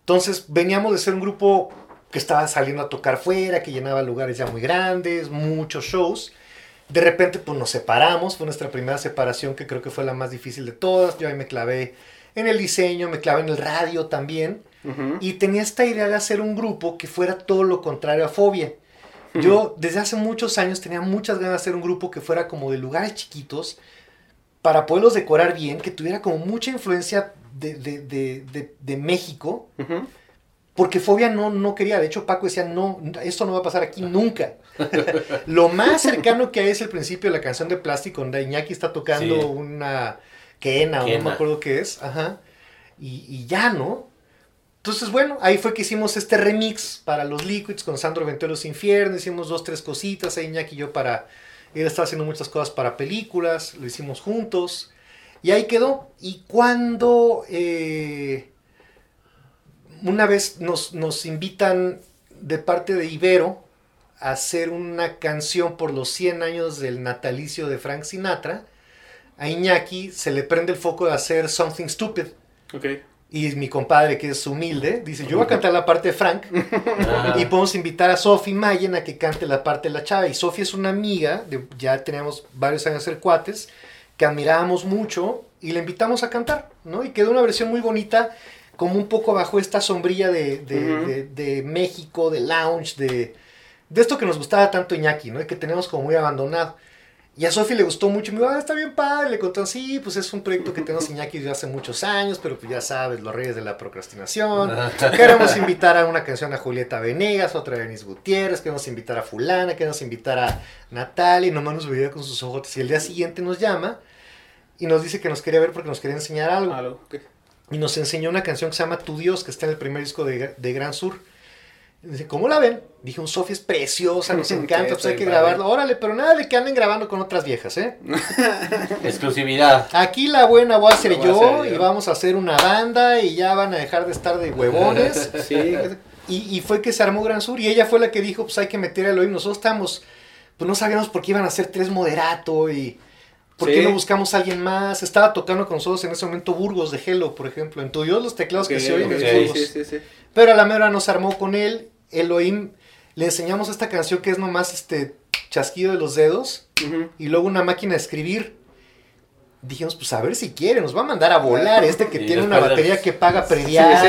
Entonces veníamos de ser un grupo que estaba saliendo a tocar fuera, que llenaba lugares ya muy grandes, muchos shows. De repente pues nos separamos, fue nuestra primera separación que creo que fue la más difícil de todas. Yo ahí me clavé en el diseño, me clavé en el radio también. Y tenía esta idea de hacer un grupo que fuera todo lo contrario a Fobia. Yo desde hace muchos años tenía muchas ganas de hacer un grupo que fuera como de lugares chiquitos para poderlos decorar bien, que tuviera como mucha influencia de, de, de, México. Porque Fobia no, no quería, de hecho Paco decía, no, esto no va a pasar aquí nunca. Lo más cercano que hay es el principio de la canción de Plástico, donde Iñaki está tocando una quena, o no me acuerdo qué es, ajá, y, y, ya, ¿no? Entonces, bueno, ahí fue que hicimos este remix para los Liquids con Sandro Venteros Infierno, hicimos dos, tres cositas, ahí Iñaki y yo para, él estaba haciendo muchas cosas para películas, lo hicimos juntos, y ahí quedó. Y cuando... Eh, una vez nos, nos invitan de parte de Ibero a hacer una canción por los 100 años del natalicio de Frank Sinatra. A Iñaki se le prende el foco de hacer Something Stupid.
Okay.
Y mi compadre, que es humilde, dice, yo voy a cantar la parte de Frank. Ah. y podemos invitar a Sophie Mayen a que cante la parte de la chava. Y Sophie es una amiga, de, ya teníamos varios años ser cuates, que admirábamos mucho y le invitamos a cantar, ¿no? Y quedó una versión muy bonita como un poco bajo esta sombrilla de, México, de lounge, de, de esto que nos gustaba tanto Iñaki, ¿no? Y que tenemos como muy abandonado. Y a Sofi le gustó mucho, me dijo, ah, está bien padre, le contó, sí, pues es un proyecto que tenemos Iñaki desde hace muchos años, pero pues ya sabes, los reyes de la procrastinación. queremos invitar a una canción a Julieta Venegas, otra a Denis Gutiérrez, queremos invitar a fulana, queremos invitar a Natalia, y nomás nos veía con sus ojos. Y el día siguiente nos llama y nos dice que nos quería ver porque nos quería enseñar algo.
Algo,
y nos enseñó una canción que se llama Tu Dios, que está en el primer disco de, de Gran Sur. Dice, ¿cómo la ven? Dije, un Sofía es preciosa, nos encanta, pues hay que grabarlo. Órale, pero nada de que anden grabando con otras viejas, ¿eh?
Exclusividad.
Aquí la buena voy a ser, yo, y vamos a hacer una banda y ya van a dejar de estar de huevones. sí. Y, y, fue que se armó Gran Sur y ella fue la que dijo, pues hay que meter el oído. Nosotros estamos, pues no sabíamos por qué iban a hacer tres moderato y ¿Por qué no buscamos a alguien más? Estaba tocando con nosotros en ese momento Burgos de Hello, por ejemplo. En Dios los teclados que se oyen en Burgos. Pero a la mera nos armó con él. Elohim, le enseñamos esta canción que es nomás este chasquido de los dedos. Y luego una máquina de escribir dijimos, pues a ver si quiere, nos va a mandar a volar este que tiene una batería que paga predial,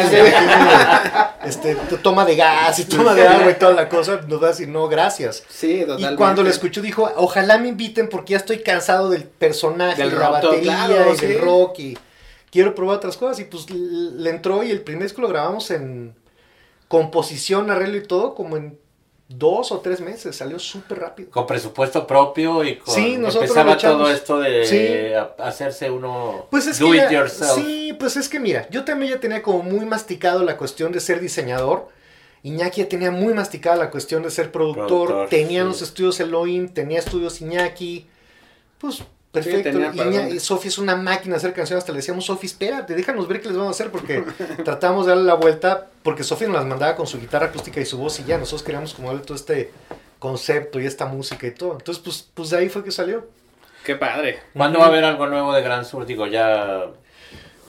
este, toma de gas y toma de agua y toda la cosa, nos va a decir, no, gracias.
Sí,
Y cuando lo escuchó dijo, ojalá me inviten porque ya estoy cansado del personaje, de la batería y del rock y quiero probar otras cosas. Y pues le entró y el primer disco lo grabamos en composición, arreglo y todo, como en dos o tres meses, salió súper rápido.
Con presupuesto propio y con
sí, nosotros
empezaba todo esto de hacerse uno
pues es do que it yourself. Sí, pues es que mira, yo también ya tenía como muy masticado la cuestión de ser diseñador. Iñaki ya tenía muy masticada la cuestión de ser productor, tenía los estudios Elohim, tenía estudios Iñaki. Pues Perfecto. y, Sofi es una máquina de hacer canciones. Hasta le decíamos, Sofi, espérate, déjanos ver qué les vamos a hacer. Porque tratamos de darle la vuelta. Porque Sofi nos las mandaba con su guitarra acústica y su voz. Y ya nosotros queríamos como darle todo este concepto y esta música y todo. Entonces, pues, pues de ahí fue que salió.
Qué padre.
¿Cuándo va a haber algo nuevo de Gran Sur? Digo, ya.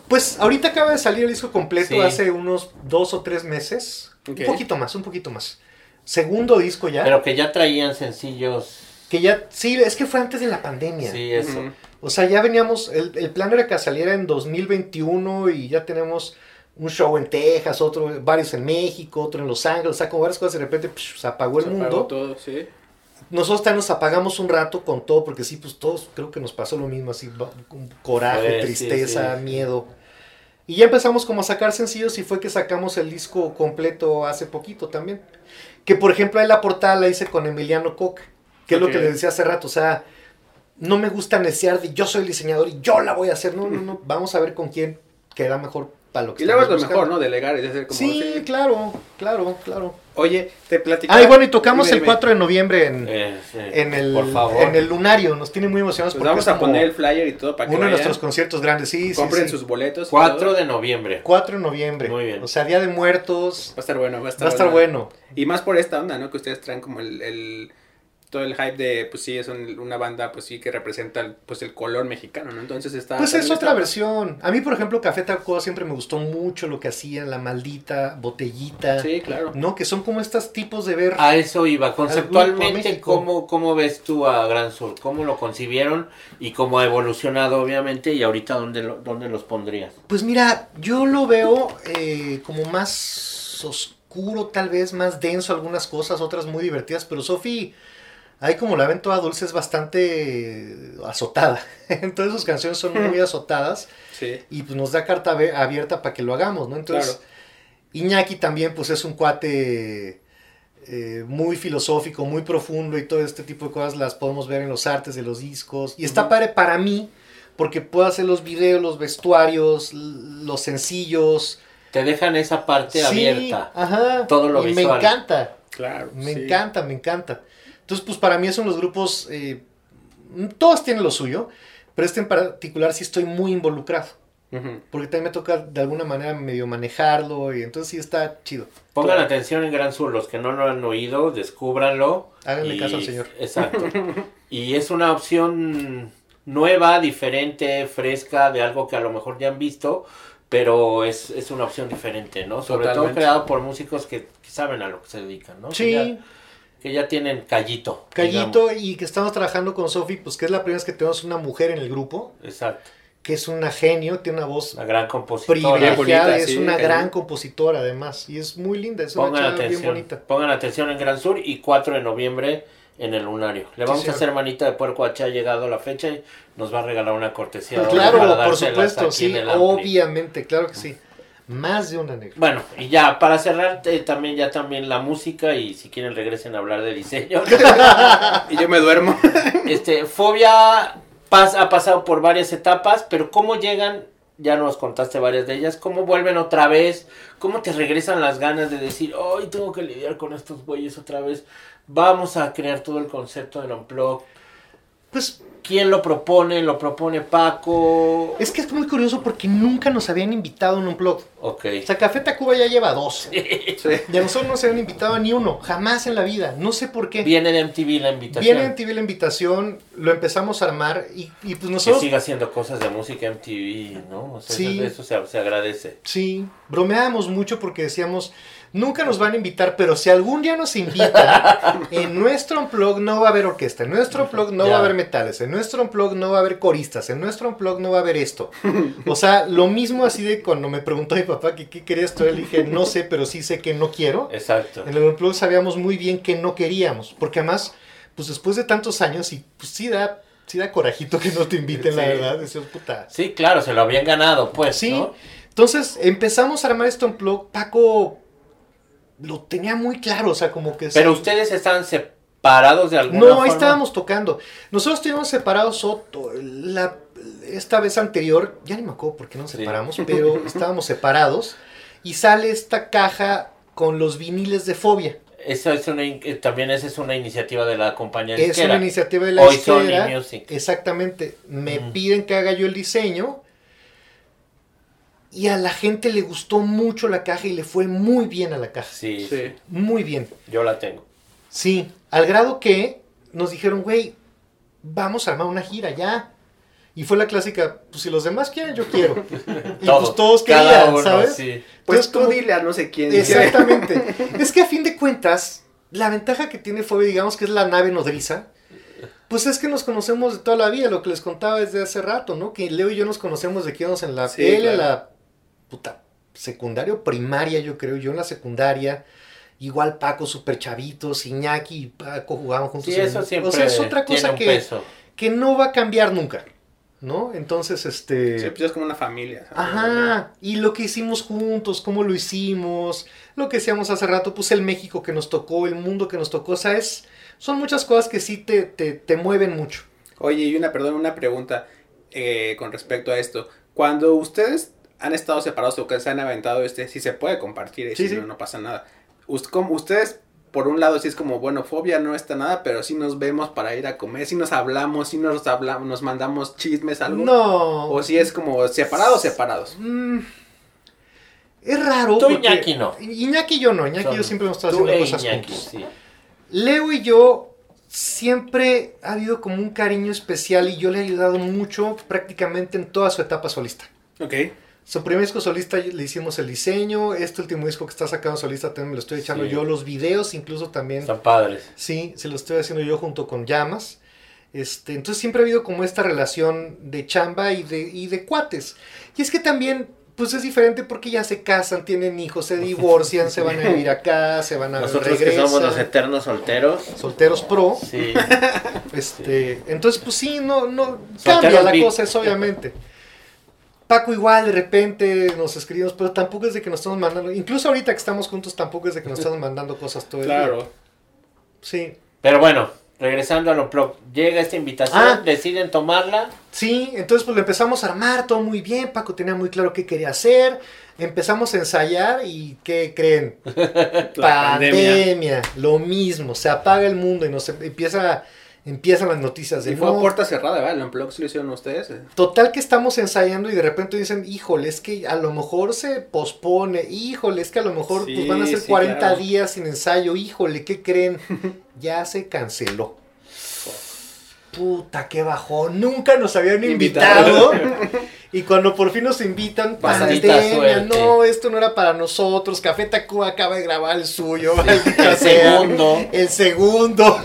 Pues ahorita acaba de salir el disco completo hace unos dos o tres meses. Un poquito más, un poquito más. Segundo disco ya.
Pero que ya traían sencillos
que ya, sí, es que fue antes de la pandemia.
Sí, eso.
O sea, ya veníamos, el, el, plan era que saliera en 2021 y ya tenemos un show en Texas, otro, varios en México, otro en Los Ángeles, o sea, como varias cosas, de repente se apagó el mundo. Apagó
todo, sí.
Nosotros también nos apagamos un rato con todo, porque sí, pues todos creo que nos pasó lo mismo, así, coraje, tristeza, miedo. Y ya empezamos como a sacar sencillos y fue que sacamos el disco completo hace poquito también. Que por ejemplo ahí la portada la hice con Emiliano Koch que es lo que le decía hace rato, o sea, no me gusta necear de yo soy el diseñador y yo la voy a hacer, no, no, no, vamos a ver con quién queda mejor para lo que
Y luego es lo mejor, ¿no? Delegar y hacer como...
Sí, claro, claro, claro.
Oye, te platicaba...
Ah, y bueno, y tocamos el 4 de noviembre en, eh, en, el, en el Lunario, nos tiene muy emocionados.
Pues vamos a poner el flyer y todo para
que Uno de nuestros conciertos grandes, sí,
Compren
sí,
sus boletos.
4 de noviembre.
4 de noviembre.
Muy bien.
O sea, Día de Muertos.
Va a estar bueno, va a estar,
va a estar bueno.
Y más por esta onda, ¿no? Que ustedes traen como el todo el hype de, pues sí, es una banda, pues sí, que representa, pues el color mexicano, ¿no? Entonces está...
Pues es otra versión. A mí, por ejemplo, Café Tacuba siempre me gustó mucho lo que hacían, la maldita botellita.
Sí, claro.
¿No? Que son como estos tipos de ver...
A eso iba. Conceptualmente, ¿cómo, ¿cómo ves tú a Gran Sur? ¿Cómo lo concibieron y cómo ha evolucionado, obviamente? Y ahorita, ¿dónde, lo, dónde los pondrías?
Pues mira, yo lo veo eh, como más oscuro, tal vez, más denso algunas cosas, otras muy divertidas, pero Sofi Ahí como la ven toda dulce es bastante azotada. Entonces sus canciones son muy azotadas.
Sí.
Y pues nos da carta abierta para que lo hagamos, ¿no? Entonces, Iñaki también pues es un cuate eh, muy filosófico, muy profundo y todo este tipo de cosas las podemos ver en los artes de los discos. Y está padre para mí porque puedo hacer los videos, los vestuarios, los sencillos.
Te dejan esa parte abierta.
Ajá.
Todo lo y
Me encanta.
Claro.
Me encanta, me encanta. Entonces, pues para mí son los grupos, eh, todos tienen lo suyo, pero este en particular sí estoy muy involucrado. Porque también me toca de alguna manera medio manejarlo y entonces sí está chido.
Pongan atención en Gran Sur, los que no lo han oído, descúbranlo.
Háganle caso al señor.
Exacto. y es una opción nueva, diferente, fresca, de algo que a lo mejor ya han visto, pero es, una opción diferente, ¿no? Sobre todo creado por músicos que, saben a lo que se dedican, ¿no?
Sí
que ya tienen callito.
Callito y que estamos trabajando con Sofi, pues que es la primera vez que tenemos una mujer en el grupo.
Exacto.
Que es una genio, tiene una voz.
Una gran compositora.
Privilegiada, es una gran compositora además. Y es muy linda, es
pongan una atención, bien bonita. Pongan atención en Gran Sur y 4 de noviembre en el Lunario. Le vamos a hacer manita de puerco a Ha llegado la fecha y nos va a regalar una cortesía.
claro, por supuesto, sí, obviamente, claro que sí. Más de una negra.
Bueno, y ya, para cerrar eh, también ya también la música y si quieren regresen a hablar de diseño.
y yo me duermo.
este, Fobia ha pasado por varias etapas, pero cómo llegan, ya nos contaste varias de ellas, cómo vuelven otra vez, cómo te regresan las ganas de decir, hoy tengo que lidiar con estos güeyes otra vez, vamos a crear todo el concepto del unplug. Pues ¿Quién lo propone? ¿Lo propone Paco?
Es que es muy curioso porque nunca nos habían invitado en un blog.
Ok.
O sea, Café Tacuba ya lleva dos. Sí. Y a nosotros no se habían invitado ni uno. Jamás en la vida. No sé por qué.
Viene de MTV la invitación.
Viene de MTV la invitación. Lo empezamos a armar y, y pues nosotros...
Que siga haciendo cosas de música MTV, ¿no? O sea, sí. Eso, eso se, se agradece.
Sí. Bromeábamos mucho porque decíamos Nunca nos van a invitar, pero si algún día nos invitan, en nuestro unplug no va a haber orquesta, en nuestro unplug no va a haber metales, en nuestro unplug no va a haber coristas, en nuestro unplug no va a haber esto. O sea, lo mismo así de cuando me preguntó mi papá que qué querías tú, le dije, no sé, pero sí sé que no quiero.
Exacto.
En el unplug sabíamos muy bien que no queríamos, porque además, pues después de tantos años, y pues sí da sí da corajito que no te inviten, la verdad. puta.
Sí, claro, se lo habían ganado, pues.
Sí. Entonces empezamos a armar esto en plug. Paco lo tenía muy claro, o sea, como que...
Pero ustedes estaban separados de alguna forma.
No, ahí estábamos tocando. Nosotros estuvimos separados la, esta vez anterior, ya ni me acuerdo por qué nos separamos, pero estábamos separados y sale esta caja con los viniles de Fobia.
Eso es una, eh, también esa es una iniciativa de la compañía
Es una iniciativa de la Hoy Music. Exactamente. Me piden que haga yo el diseño y a la gente le gustó mucho la caja y le fue muy bien a la caja.
Sí, sí.
Muy bien.
Yo la tengo.
Sí, al grado que nos dijeron, güey, vamos a armar una gira ya. Y fue la clásica, pues si los demás quieren, yo quiero. y pues todos querían, ¿sabes? Sí.
Pues tú dile a no sé quién.
Exactamente. es que a fin de cuentas, la ventaja que tiene Fobia, digamos que es la nave nodriza, pues es que nos conocemos de toda la vida, lo que les contaba desde hace rato, ¿no? Que Leo y yo nos conocemos de que íbamos en la sí, la puta, secundario, primaria, yo creo, yo en la secundaria. Igual Paco, super chavitos, Iñaki y Paco jugaban juntos.
Sí, eso siempre o
sea, es otra cosa que, que no va a cambiar nunca. ¿no? Entonces, este...
Sí, pues es como una familia.
Ajá, y lo que hicimos juntos, cómo lo hicimos, lo que decíamos hace rato, pues el México que nos tocó, el mundo que nos tocó, o sea, es, son muchas cosas que sí te, te, te mueven mucho.
Oye, y una, perdón, una pregunta eh, con respecto a esto. Cuando ustedes han estado separados o que se han aventado este, si se puede compartir, eso, sí, No, pasa nada. como ustedes, por un lado, sí es como, bueno, fobia no está nada, pero sí nos vemos para ir a comer, sí nos hablamos, sí nos hablamos, nos mandamos chismes, algo.
No.
O si es como separados, separados. Mm.
Es raro.
Tú Iñaki no.
Iñaki y yo no, Iñaki y yo siempre hemos estado haciendo e cosas juntos. Leo y yo siempre ha habido como un cariño especial y yo le he ayudado mucho prácticamente en toda su etapa solista.
Ok.
Su primer disco solista le hicimos el diseño, este último disco que está sacando solista también me lo estoy echando yo, los videos incluso también.
Son padres.
Sí, se lo estoy haciendo yo junto con Llamas. Este, entonces siempre ha habido como esta relación de chamba y de, y de cuates. Y es que también pues es diferente porque ya se casan, tienen hijos, se divorcian, se van a vivir acá, se van a
Nosotros que somos los eternos solteros.
Solteros pro.
Sí.
Este, entonces pues sí, no, no cambia la cosa, es obviamente. Paco igual de repente nos escribimos, pero tampoco es de que nos estamos mandando, incluso ahorita que estamos juntos tampoco es de que nos estamos mandando cosas todo el día. Claro. Sí.
Pero bueno, regresando a lo pro, llega esta invitación, ah. deciden tomarla.
Sí, entonces pues lo empezamos a armar, todo muy bien, Paco tenía muy claro qué quería hacer, empezamos a ensayar y ¿qué creen? pandemia. lo mismo, se apaga el mundo y nos empieza empiezan las noticias de
y fue a puerta cerrada, ¿verdad? El unplug lo hicieron ustedes. Eh.
Total que estamos ensayando y de repente dicen, híjole, es que a lo mejor se pospone, híjole, es que a lo mejor pues, van a ser 40 días sin ensayo, híjole, ¿qué creen? ya se canceló. Puta, qué bajón. Nunca nos habían invitado. y cuando por fin nos invitan, pandemia, no, esto no era para nosotros. Café Tacuba acaba de grabar el suyo.
el segundo.
El segundo.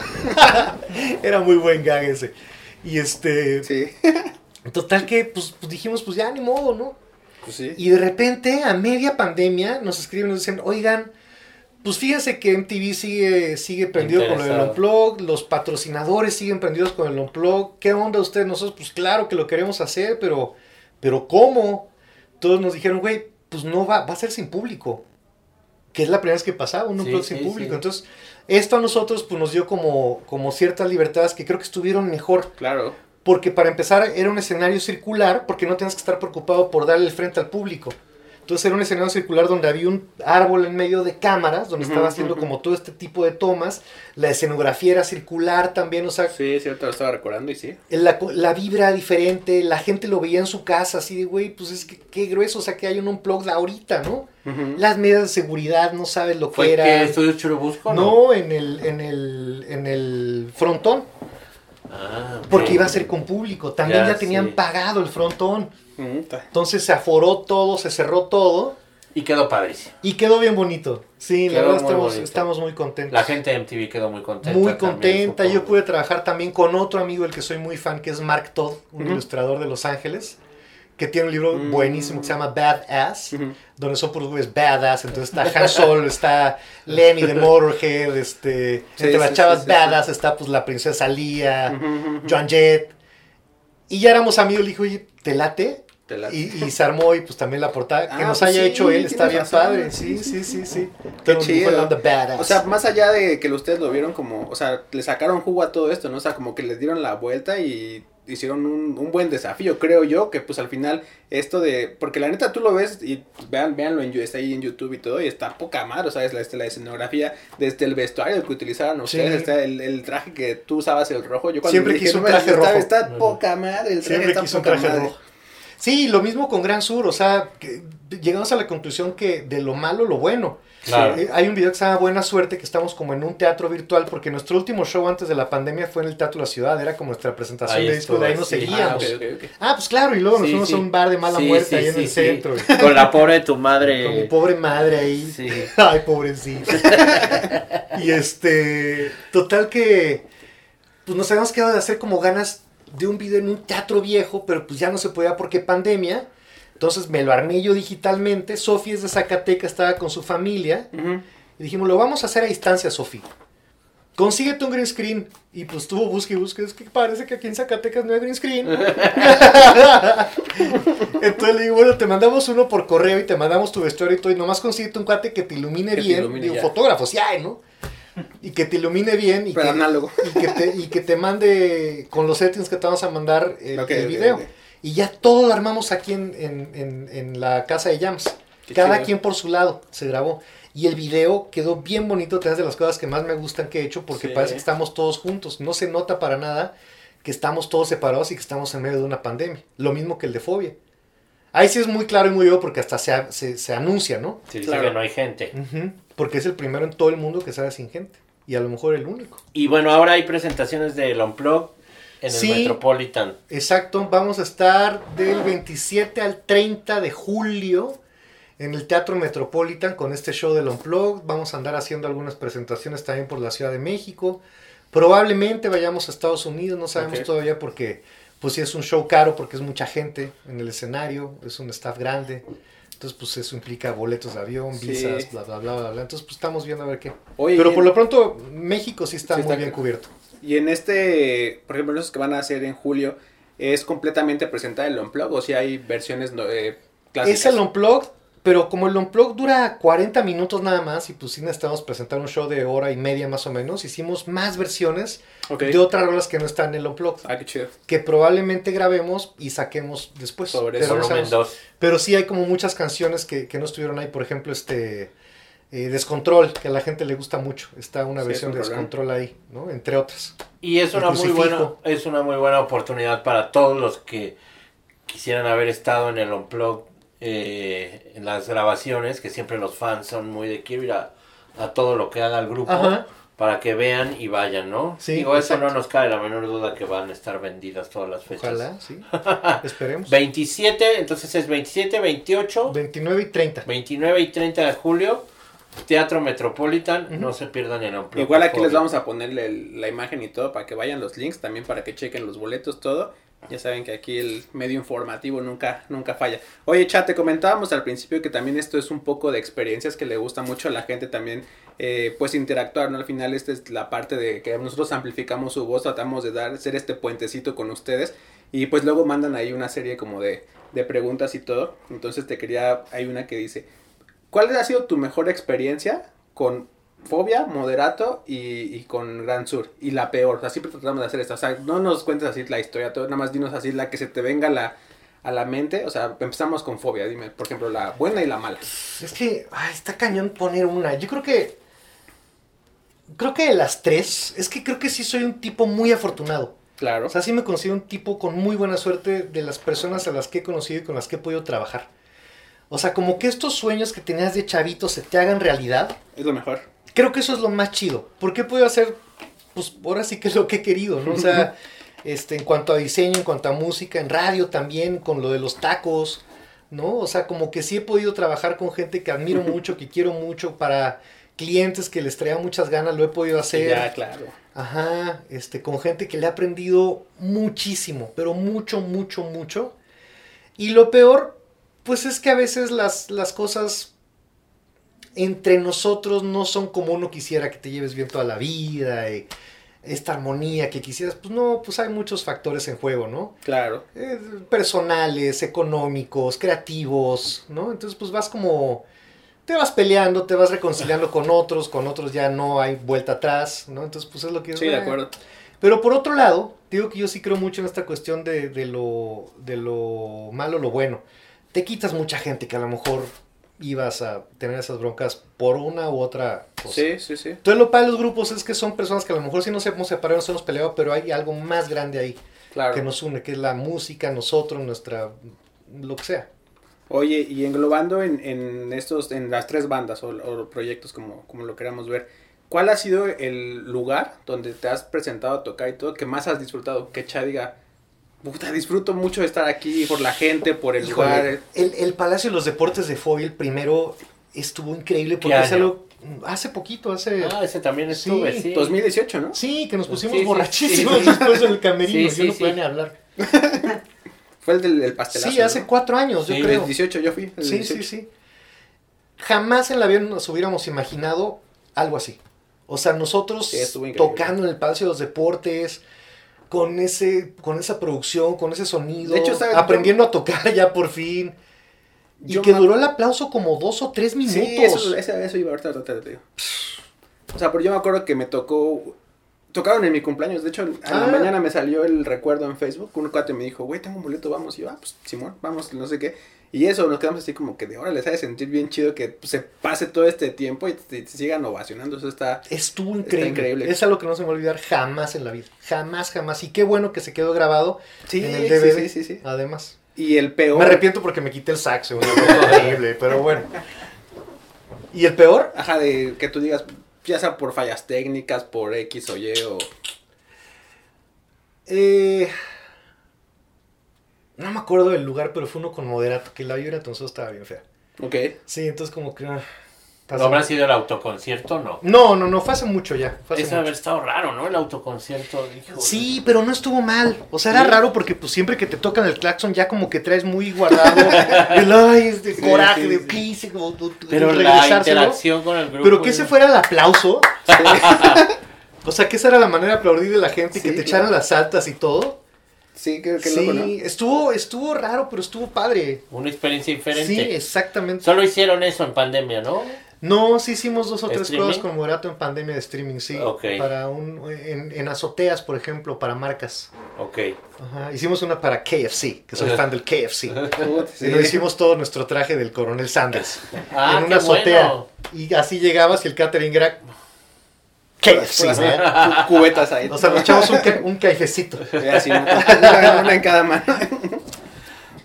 era muy buen gag ese. Y este. Sí. Total que, pues, pues, dijimos, pues ya ni modo, ¿no? Pues sí. Y de repente, a media pandemia, nos escriben y nos dicen, oigan, pues fíjense que MTV sigue, sigue prendido con el Unplug, los patrocinadores siguen prendidos con el Unplug. ¿Qué onda ustedes? Nosotros, pues claro que lo queremos hacer, pero, pero ¿cómo? Todos nos dijeron, güey, pues no va, va a ser sin público. Que es la primera vez que pasaba, un Unplug sin público. Entonces, esto a nosotros pues nos dio como, como ciertas libertades que creo que estuvieron mejor.
Claro.
Porque para empezar era un escenario circular, porque no tienes que estar preocupado por darle el frente al público. Entonces era un escenario circular donde había un árbol en medio de cámaras, donde estaba haciendo como todo este tipo de tomas. La escenografía era circular también, o sea...
Sí, cierto, lo estaba recordando y sí.
La, la vibra diferente, la gente lo veía en su casa, así de, güey, pues es que qué grueso, o sea, que hay un unplug de ahorita, ¿no? Las medidas de seguridad, no sabes lo que era.
¿Qué estudio Churubusco?
No, no en, el, en, el, en el frontón. Ah, Porque iba a ser con público. También ya, tenían pagado el frontón. Entonces se aforó todo, se cerró todo.
Y quedó padrísimo.
Y quedó bien bonito. Sí, la verdad estamos, estamos, muy contentos.
La gente de MTV quedó muy contenta.
Muy contenta. Yo pude trabajar también con otro amigo, el que soy muy fan, que es Mark Todd, un ilustrador de Los Ángeles, que tiene un libro mm. buenísimo que se llama Badass, donde son puros güeyes badass. Entonces está Han Solo, está Lenny de Motorhead, este, entre las chavas badass está pues la princesa Leia, John Jett. Y ya éramos amigos, le dije, oye, ¿te late? Y, y, se armó y pues también la portada que ah, nos pues haya hecho él está bien padre. Sí, sí, sí, sí.
Qué chido. O sea, más allá de que ustedes lo vieron como, o sea, le sacaron jugo a todo esto, ¿no? O sea, como que les dieron la vuelta y hicieron un, un buen desafío, creo yo, que pues al final esto de, porque la neta tú lo ves y vean, véanlo en, está ahí en YouTube y todo y está poca madre, o sea, es la, la escenografía, desde el vestuario que utilizaron ustedes, está el, el, traje que tú usabas, el rojo, yo cuando
Siempre
dije,
un traje rojo.
Está, poca madre, el traje está poca madre. Rojo.
Sí, lo mismo con Gran Sur, o sea, llegamos a la conclusión que de lo malo lo bueno. Eh, hay un video que se llama Buena Suerte, que estamos como en un teatro virtual, porque nuestro último show antes de la pandemia fue en el Teatro de la Ciudad, era como nuestra presentación de disco, de ahí nos seguíamos. Ah, ah, pues claro, y luego nos fuimos a un bar de mala muerte ahí en el centro.
Con la pobre de tu madre.
Con mi pobre madre ahí. Ay, pobrecita. y este, total que, pues nos habíamos quedado de hacer como ganas de un video en un teatro viejo, pero pues ya no se podía porque pandemia. Entonces me lo armé yo digitalmente. Sofi es de Zacatecas, estaba con su familia. Y dijimos, lo vamos a hacer a distancia, Sofi. Consíguete un green screen. Y pues tuvo busque y busque. Es que parece que aquí en Zacatecas no hay green screen. Entonces le digo, bueno, te mandamos uno por correo y te mandamos tu vestuario y todo. Y nomás consíguete un cuate que te ilumine bien. Digo, fotógrafos, ya, ¿no? Y que te ilumine bien y, que, y que, te, y que te mande con los settings que te vamos a mandar el, video. Y ya todo lo armamos aquí en, en, en, la casa de Jams. Cada quien por su lado se grabó. Y el video quedó bien bonito, es de las cosas que más me gustan que he hecho porque parece que estamos todos juntos. No se nota para nada que estamos todos separados y que estamos en medio de una pandemia. Lo mismo que el de Fobia. Ahí sí es muy claro y muy obvio porque hasta se, se, anuncia, ¿no?
Sí, claro. que no hay gente.
Porque es el primero en todo el mundo que sale sin gente. y a lo mejor el único.
Y bueno, ahora hay presentaciones del Unplug en el Metropolitan.
Exacto, vamos a estar del 27 al 30 de julio en el Teatro Metropolitan con este show del Unplug. Vamos a andar haciendo algunas presentaciones también por la Ciudad de México. Probablemente vayamos a Estados Unidos, no sabemos todavía porque pues sí es un show caro porque es mucha gente en el escenario, es un staff grande. Entonces, pues eso implica boletos de avión, visas, bla, bla, bla, bla, Entonces, pues estamos viendo a ver qué. Pero por lo pronto, México sí está muy bien cubierto.
Y en este, por ejemplo, esos que van a hacer en julio, ¿es completamente presentar el Unplug o si hay versiones eh,
clásicas? Es el Unplug, pero como el Unplug dura 40 minutos nada más y pues sí necesitamos presentar un show de hora y media más o menos, hicimos más versiones de otras rolas que no están en el Unplug.
Ah, qué chido.
Que probablemente grabemos y saquemos después.
Sobre pero, eso.
pero sí hay como muchas canciones que, no estuvieron ahí, por ejemplo, este... Eh, Descontrol, que a la gente le gusta mucho. Está una versión de Descontrol ahí, ¿no? Entre otras.
Y es una, muy buena, es una muy buena oportunidad para todos los que quisieran haber estado en el Unplug eh, en las grabaciones, que siempre los fans son muy de quiero ir a, todo lo que haga el grupo. Para que vean y vayan, ¿no?
Sí,
Digo, eso no nos cae la menor duda que van a estar vendidas todas las fechas.
Ojalá, sí. Esperemos.
27, entonces es 27, 28.
29 y 30.
29 y 30 de julio. Teatro Metropolitan, no se pierdan el
amplio. Igual aquí les vamos a poner la imagen y todo para que vayan los links, también para que chequen los boletos, todo. Ya saben que aquí el medio informativo nunca, nunca falla. Oye, chat, te comentábamos al principio que también esto es un poco de experiencias que le gusta mucho a la gente también, eh, pues interactuar, ¿no? Al final esta es la parte de que nosotros amplificamos su voz, tratamos de dar, ser este puentecito con ustedes y pues luego mandan ahí una serie como de, de preguntas y todo. Entonces te quería, hay una que dice, ¿cuál ha sido tu mejor experiencia con Fobia, Moderato y, con Gran Sur. Y la peor. O sea, siempre tratamos de hacer esto. O sea, no nos cuentes así la historia, todo, nada más dinos así la que se te venga la, a la mente. O sea, empezamos con Fobia. Dime, por ejemplo, la buena y la mala.
Es que está cañón poner una. Yo creo que. Creo que de las tres, es que creo que sí soy un tipo muy afortunado.
Claro.
O sea, sí me considero un tipo con muy buena suerte de las personas a las que he conocido y con las que he podido trabajar. O sea, como que estos sueños que tenías de chavito se te hagan realidad.
Es lo mejor
creo que eso es lo más chido. Porque he podido hacer, pues ahora sí que es lo que he querido, ¿no? O sea, este, en cuanto a diseño, en cuanto a música, en radio también, con lo de los tacos, ¿no? O sea, como que sí he podido trabajar con gente que admiro mucho, que quiero mucho, para clientes que les traía muchas ganas, lo he podido hacer.
Ya, claro.
Ajá, este, con gente que le ha aprendido muchísimo, pero mucho, mucho, mucho. Y lo peor, pues es que a veces las, las cosas entre nosotros no son como uno quisiera que te lleves bien toda la vida, y esta armonía que quisieras, pues no, pues hay muchos factores en juego, ¿no?
Claro.
Eh, personales, económicos, creativos, ¿no? Entonces pues vas como, te vas peleando, te vas reconciliando con otros, con otros ya no hay vuelta atrás, ¿no? Entonces pues es lo que...
Sí, de acuerdo.
Pero por otro lado, digo que yo sí creo mucho en esta cuestión de, de, lo, de lo malo, lo bueno. Te quitas mucha gente que a lo mejor ibas a tener esas broncas por una u otra
cosa. Sí, sí, sí.
Entonces lo para los grupos es que son personas que a lo mejor sí nos hemos separado, nos hemos peleado, pero hay algo más grande ahí
claro.
que nos une, que es la música, nosotros, nuestra, lo que sea.
Oye, y englobando en, en estos, en las tres bandas o, proyectos como, como lo queramos ver, ¿cuál ha sido el lugar donde te has presentado a tocar y todo que más has disfrutado? Que Cha diga, Puta, disfruto mucho de estar aquí por la gente, por el lugar.
El, Palacio de los Deportes de Foil primero estuvo increíble porque hace poquito, hace...
Ah, ese también estuve, sí.
2018, ¿no?
Sí, que nos pusimos borrachísimos después del camerino, yo no podía ni hablar.
Fue el del, pastelazo,
Sí, hace cuatro años, yo creo.
el 18 yo fui.
sí, sí, sí. Jamás en la vida nos hubiéramos imaginado algo así. O sea, nosotros tocando en el Palacio de los Deportes con ese con esa producción, con ese sonido, aprendiendo a tocar ya por fin. Y que duró el aplauso como dos o tres minutos. Sí,
eso, eso, iba ahorita, te digo. O sea, porque yo me acuerdo que me tocó tocaron en mi cumpleaños. De hecho, a la ah. mañana me salió el recuerdo en Facebook. Un cuate me dijo, güey, tengo un boleto, vamos. Y yo, ah, pues Simón, vamos, no sé qué. Y eso, nos quedamos así como que de ahora les hace sentir bien chido que pues, se pase todo este tiempo y te, sigan ovacionando. Eso está.
Estuvo increíble. increíble. Es algo que no se me va a olvidar jamás en la vida. Jamás, jamás. Y qué bueno que se quedó grabado
sí,
en el DVD.
Sí, sí, sí,
Además.
Y el peor.
Me arrepiento porque me quité el saxo. Una cosa horrible, pero bueno. ¿Y el peor?
Ajá, de que tú digas, ya sea por fallas técnicas, por X o Y o...
Eh, no me acuerdo del lugar, pero fue uno con moderato, que la vibra entonces estaba bien fea.
Ok.
Sí, entonces como que...
¿No habrá sido el autoconcierto no?
No, no, no, fue hace mucho ya. Fue hace
Eso
mucho.
haber estado raro, ¿no? El autoconcierto. híjole.
Sí, pero no estuvo mal. O sea, era
Sí.
raro porque pues siempre que te tocan el claxon ya como que traes muy guardado el ay, este
Sí,
coraje
sí,
de
sí.
pise, como tú- tú-
Pero la
regresárselo.
interacción con el grupo.
Pero que ese fuera el aplauso. O sea, que esa era la manera de aplaudir de la gente y que te
claro.
echaran las altas y todo.
Sí, qué, qué
sí,
loco, ¿no?
estuvo, estuvo raro, pero estuvo padre.
Una experiencia diferente.
Sí, exactamente.
Solo hicieron eso en pandemia, ¿no?
No, sí hicimos dos o tres
¿Streaming?
cosas con moderato en pandemia de streaming, sí.
Ok.
Para un, en, en azoteas, por ejemplo, para marcas.
Ok.
Ajá. Hicimos una para KFC, que soy fan del KFC.
Sí.
Y nos hicimos todo nuestro traje del coronel Sanders.
Ah,
en
qué
una azotea.
bueno.
Y así llegabas y el catering era KFC.
cubetas ahí.
O sea, nos echamos un, un cafecito.
Una en cada mano.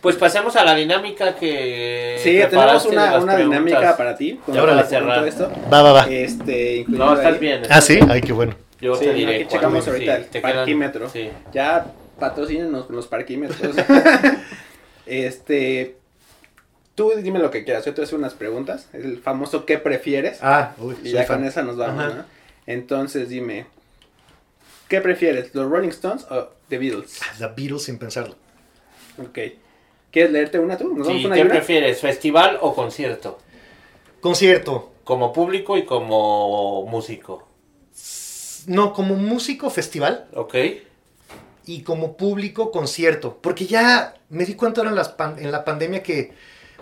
Pues pasemos a la dinámica que.
Sí, tenemos una, una dinámica para ti. con
Ya para cerrar.
todo esto.
Va, va, va.
Este,
No, estás
ahí-
bien.
Ah, sí, ay, qué bueno.
Yo
Sí,
te diré.
aquí checamos ahorita el
quedan-
parquímetro.
Sí.
Ya patrocínenos con los parquímetros. este, tú dime lo que quieras. Yo te voy a hacer unas preguntas. El famoso ¿qué prefieres?
Ah, uy,
y ya
fan.
con esa nos vamos,
Ajá.
¿no? Entonces dime, ¿qué prefieres? ¿Los Rolling Stones o The Beatles?
The Beatles sin pensarlo.
Ok. ¿Quieres leerte una tú? ¿Nos vamos
Sí,
una
¿Qué prefieres, festival o concierto?
Concierto.
Como público y como músico.
No, como músico, festival.
¿Ok?
Y como público, concierto. Porque ya me di cuenta ahora en, las pan- en la pandemia que,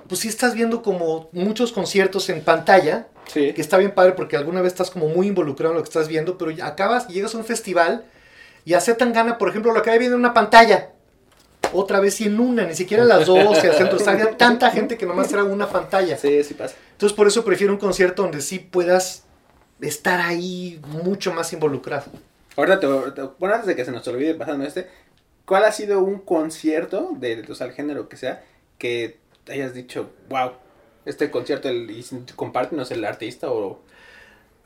pues sí estás viendo como muchos conciertos en pantalla.
Sí.
que está bien padre porque alguna vez estás como muy involucrado en lo que estás viendo, pero ya acabas llegas a un festival y hace tan gana, por ejemplo, lo acabé viendo en una pantalla. Otra vez y en una, ni siquiera las dos, al centro. O sea, había tanta gente que nomás era una pantalla.
Sí, sí pasa.
Entonces, por eso prefiero un concierto donde sí puedas estar ahí mucho más involucrado.
Ahorita, te, te- bueno, antes de que se nos olvide pasando este, ¿cuál ha sido un concierto, de, o sea, el género que sea, que hayas dicho, wow, este concierto, el, y compártenos el artista o...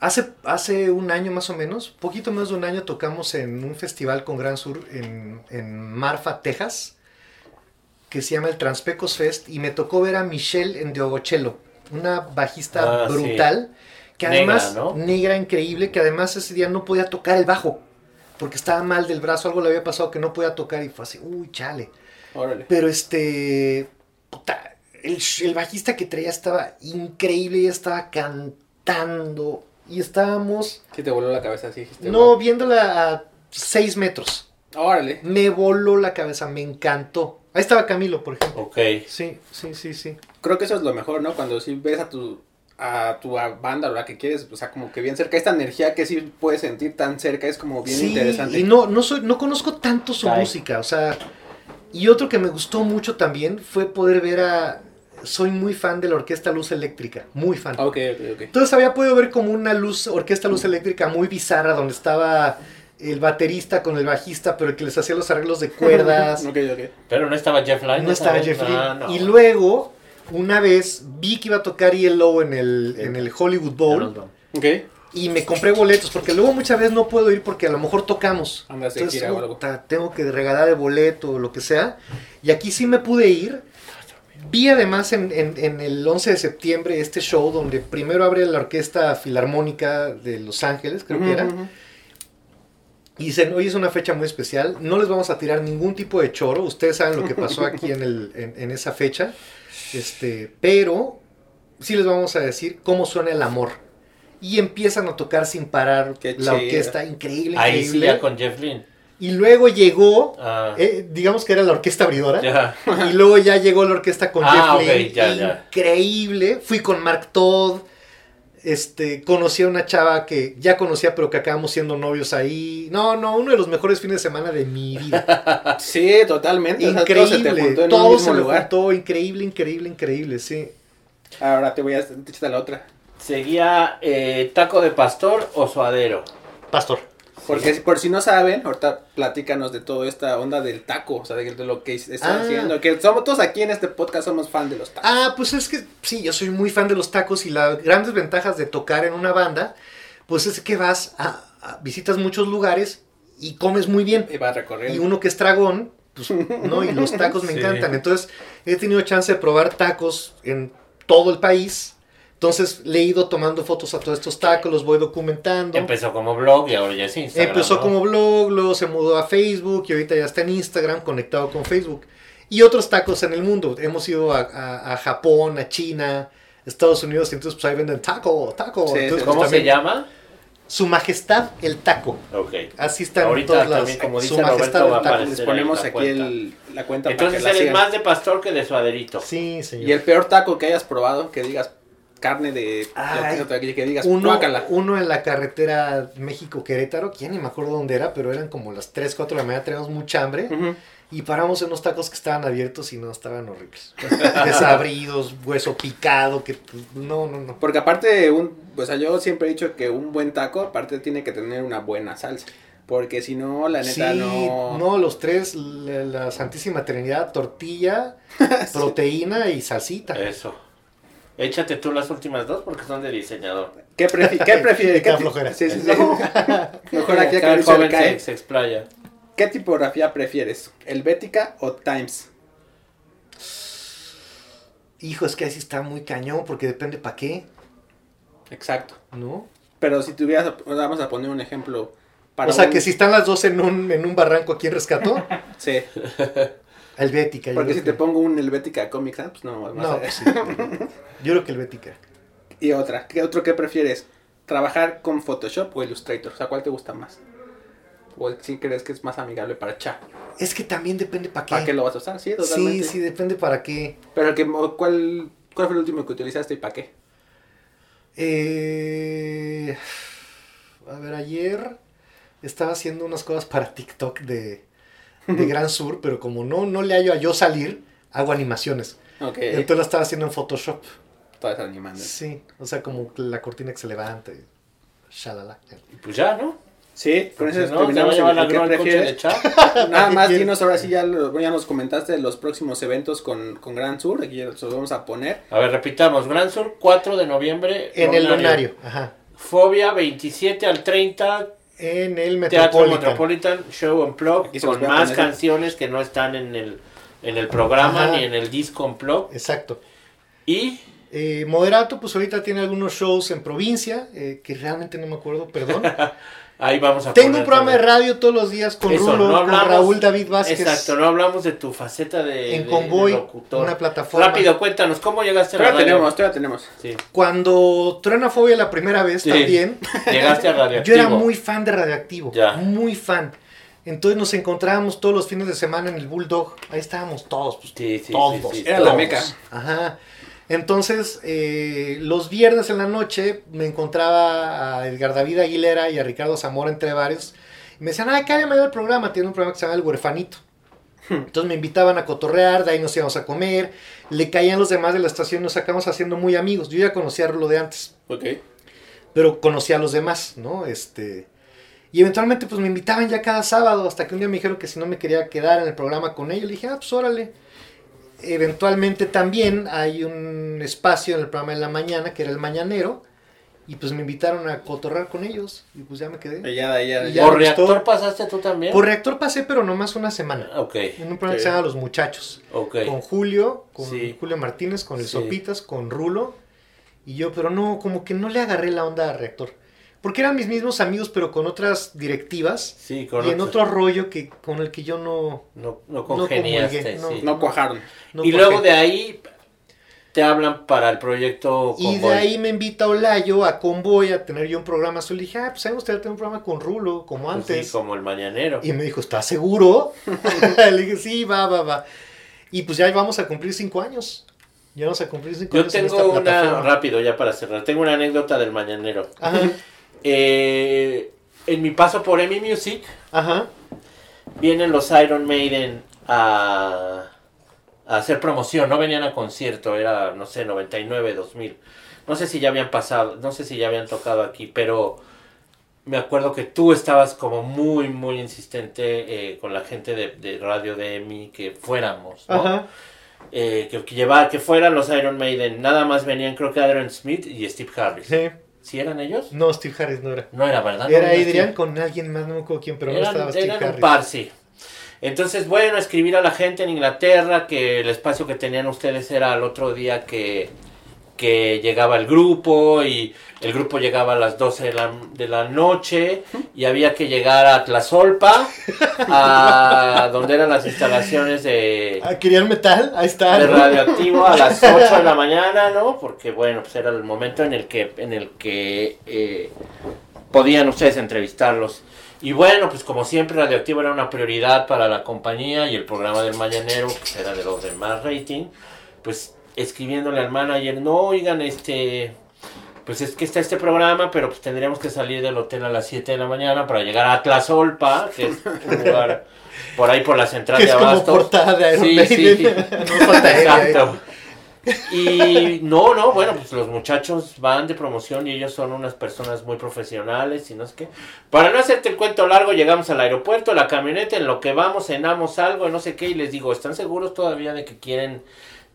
Hace, hace un año más o menos, poquito más de un año, tocamos en un festival con Gran Sur en, en Marfa, Texas, que se llama el Transpecos Fest, y me tocó ver a Michelle en Diogochelo, una bajista
Ah, sí.
brutal, que
Negra,
además,
¿no?
negra increíble, que además ese día no podía tocar el bajo, porque estaba mal del brazo, algo le había pasado que no podía tocar, y fue así, uy, chale.
Órale.
Pero este. puta, el, el bajista que traía estaba increíble, y estaba cantando. Y estábamos.
Sí te voló la cabeza así, dijiste,
No,
wow.
viéndola a 6 metros.
Órale.
Me voló la cabeza, me encantó. Ahí estaba Camilo, por ejemplo.
Ok.
Sí, sí, sí, sí.
Creo que eso es lo mejor, ¿no? Cuando sí ves a tu a tu banda o la que quieres, o sea, como que bien cerca, esta energía que sí puedes sentir tan cerca es como bien
sí,
interesante.
y no, no, soy, no conozco tanto su música, o sea, y otro que me gustó mucho también fue poder ver a, soy muy fan de la Orquesta Luz Eléctrica, muy fan.
Ok, ok, ok.
Entonces había podido ver como una luz, orquesta luz eléctrica muy bizarra, donde estaba el baterista con el bajista, pero el que les hacía los arreglos de cuerdas.
ok, ok.
Pero no estaba Jeff Lynne.
no estaba? Jeff Lynne.
Ah, no.
Y luego, una vez, vi que iba a tocar Yellow en el, en el Hollywood Bowl.
Ok.
Y me compré boletos, porque luego muchas veces no puedo ir porque a lo mejor tocamos.
De
Entonces, tengo que regalar el boleto o lo que sea. Y aquí sí me pude ir. Vi además en, en- en el 11 de septiembre este show donde primero abre la Orquesta Filarmónica de Los Ángeles, creo que era. Y dicen, hoy es una fecha muy especial, no les vamos a tirar ningún tipo de choro, ustedes saben lo que pasó aquí en, el, en, en esa fecha, este, pero sí les vamos a decir cómo suena el amor. Y empiezan a tocar sin parar
Qué
la
chido.
orquesta, increíble,
Ahí sí,
increíble.
ya con Jeff Lynne.
Y luego llegó,
Ah,
eh, digamos que era la orquesta abridora, y luego ya llegó la orquesta con
Ah,
Jeff
ok,
Lynne,
ya, ya.
increíble. Fui con Mark Todd, este, conocí a una chava que ya conocía, pero que acabamos siendo novios ahí. No, no, uno de los mejores fines de semana de mi vida.
Sí, totalmente. o sea, todo se te
increíble,
juntó en
todo,
un
se
mismo
me
lugar.
juntó, increíble, increíble, increíble, sí.
Ahora te voy a echar la otra.
Seguía eh, taco de pastor o suadero.
Pastor.
Porque si- por si no saben, ahorita platícanos de toda esta onda del taco, o sea, de, de lo que están
Ah.
haciendo. Que somos todos aquí en este podcast somos fan de los tacos.
Ah, pues es que sí, yo soy muy fan de los tacos y las grandes ventajas de tocar en una banda, pues es que vas a, visitas muchos lugares y comes muy bien.
Y vas recorriendo.
Y uno que es dragón, pues, ¿no? Y los tacos me encantan. Entonces, he tenido chance de probar tacos en todo el país. Entonces le he ido tomando fotos a todos estos tacos, los voy documentando.
Empezó como blog y ahora ya es Instagram.
Empezó como blog, luego se mudó a Facebook y ahorita ya está en Instagram conectado con Facebook. Y otros tacos en el mundo. Hemos ido a, Japón, a China, Estados Unidos, y entonces pues ahí venden taco, taco.
Pues, ¿Cómo se llama?
Su Majestad el Taco.
Ok.
Así está Ahorita en todos
Como dice Su Majestad el Taco.
Les ponemos aquí el, la cuenta
Entonces para que eres más de pastor que de suaderito.
Sí, señor.
Y el peor taco que hayas probado, que digas carne de que, digas, uno,
uno en la carretera México-Querétaro, que ya ni me acuerdo dónde era, pero eran como las 3, 4 de la mañana, teníamos mucha hambre. Y paramos en unos tacos que estaban abiertos y no, estaban horribles. Desabridos, hueso picado, que pues, no, no, no.
Porque aparte, un, o sea, yo siempre he dicho que un buen taco, aparte tiene que tener una buena salsa. Porque si no, la neta sí, no.
No, los tres, la, Santísima Trinidad, tortilla, proteína y salsita.
Eso. Échate tú las últimas dos porque son de diseñador.
¿Qué, ¿qué prefieres? ¿Qué
flojera.
Sí, sí, sí. Mejor aquí
acá el joven se, se explaya.
¿Qué tipografía prefieres? ¿Helvética o Times?
Hijo, es que así está muy cañón porque depende para qué.
Exacto.
¿No?
Pero si tuvieras, vamos a poner un ejemplo.
Para o sea, que si están las dos en un, en un barranco, ¿quién rescató?
sí.
Helvética.
Porque si te pongo un Helvética Comics, pues no.
No, pues sí. Yo creo que Helvética.
Y otra, ¿qué otro qué prefieres? ¿Trabajar con Photoshop o Illustrator? O sea, ¿cuál te gusta más? ¿O si crees que es más amigable para chat?
Es que también depende para qué.
¿Para qué lo vas a usar? Sí, totalmente.
Sí, sí, depende para qué.
Pero que, ¿cuál, ¿cuál fue el último que utilizaste y para qué?
Eh, a ver, ayer estaba haciendo unas cosas para TikTok de, de Gran Sur, pero como no, no le hallo a yo salir, hago animaciones.
Ok.
Entonces la estaba haciendo en Photoshop.
Estás animando.
Sí, o sea, como la cortina que se levanta y shalala.
Pues ya, ¿no?
Sí, con eso no, terminamos el, el que prefieres. Nada más dinos ahora sí, ya, ya nos comentaste los próximos eventos con, con Gran Sur, aquí ya los vamos a poner.
A ver, repitamos, Gran Sur 4 de noviembre.
En el Lunario, ajá.
Fobia 27 al 30.
En el
Metropolitan. Teatro Metropolitan Show on Plug, con más canciones que no están en el, en el programa ni en el disco on Plug.
Exacto.
Y...
Eh, Moderato, pues ahorita tiene algunos shows en provincia, eh, que realmente no me acuerdo, perdón.
Ahí vamos a
Tengo un programa de radio todos los días con Rulo, con Raúl David Vázquez.
Exacto, no hablamos de tu faceta de,
en Convoy, una plataforma.
Rápido, cuéntanos, ¿cómo llegaste a
la radio? tenemos, todavía tenemos.
Sí.
Cuando Truena Fobia la primera vez también.
Llegaste a Radioactivo.
Yo era muy fan de Radioactivo, ya. muy fan. Entonces nos encontrábamos todos los fines de semana en el Bulldog. Ahí estábamos todos, pues,
sí, sí,
todos.
Era la meca.
Ajá. Entonces, eh, los viernes en la noche me encontraba a Edgar David Aguilera y a Ricardo Zamora entre varios. Y me decían, ay, cállame el programa. Tiene un programa que se llama El Huerfanito. Entonces me invitaban a cotorrear, de ahí nos íbamos a comer. Le caían los demás de la estación, nos sacamos haciendo muy amigos. Yo ya conocía a Rulo de antes.
Ok.
Pero conocía a los demás, ¿no? Este. Y eventualmente, pues me invitaban ya cada sábado. Hasta que un día me dijeron que si no me quería quedar en el programa con ellos. Le dije, ah, pues órale eventualmente también hay un espacio en el programa de la mañana, que era el mañanero, y pues me invitaron a cotorrar con ellos, y pues ya me quedé.
Ya, ya,
ya, ¿Por reactor pasaste tú también?
Por reactor pasé, pero nomás una semana.
Ok.
En un programa que se llama Los Muchachos.
Ok.
Con Julio, con Julio Martínez, con el Sopitas, con Rulo, y yo, pero no, como que no le agarré la onda a reactor. Porque eran mis mismos amigos, pero con otras directivas.
Sí,
Y en otro rollo que con el que yo no...
No, no congeniaste,
no, no, cuajaron.
y luego de ahí te hablan para el proyecto
Convoy. Y de ahí me invita Olayo a Convoy a tener yo un programa. Yo le dije, ah, pues sabemos usted tener un programa con Rulo, como pues antes.
sí, como el Mañanero.
Y me dijo, ¿estás seguro? le dije, sí, va, va, va. Y pues ya vamos a cumplir cinco años. Ya vamos a cumplir cinco
años. Yo tengo una, rápido ya para cerrar, tengo una anécdota del Mañanero. Ajá. Eh, en mi paso por EMI Music, vienen los Iron Maiden a, hacer promoción, no venían a concierto, era, no sé, 99, 2000. No sé si ya habían pasado, no sé si ya habían tocado aquí, pero me acuerdo que tú estabas como muy, muy insistente eh, con la gente de, radio de EMI que fuéramos, eh, que, que, que fueran los Iron Maiden. Nada más venían, creo que Adrian Smith y Steve Harris.
Sí.
¿Sí eran ellos?
No, Steve Harris no era.
No era, ¿verdad?
Era
no,
Adrian con alguien más, no me acuerdo quién, pero no estaba Steve
eran
Harris.
un par, sí. Entonces, bueno, escribir a la gente en Inglaterra que el espacio que tenían ustedes era al otro día que, que llegaba el grupo y el grupo llegaba a las 12 de la, de la noche y había que llegar a Tlazolpa, a donde eran las instalaciones de,
¿Querían metal? Ahí está.
de radioactivo a las 8 de la mañana, ¿no? Porque bueno, pues era el momento en el que, en el que eh, podían ustedes entrevistarlos. Y bueno, pues como siempre Radioactivo era una prioridad para la compañía y el programa del Mañanero, pues era de los de más rating, pues escribiéndole al manager, no, oigan, este, pues es que está este programa, pero pues tendríamos que salir del hotel a las 7 de la mañana para llegar a Tlazolpa, que es un lugar por ahí por la central
Que
de Abastos.
de
Sí, sí.
no aérea, ¿eh?
Exacto. Y no, no, bueno, pues los muchachos van de promoción y ellos son unas personas muy profesionales y no sé qué. Para no hacerte el cuento largo, llegamos al aeropuerto, la camioneta, en lo que vamos, cenamos algo, no sé qué, y les digo, ¿están seguros todavía de que quieren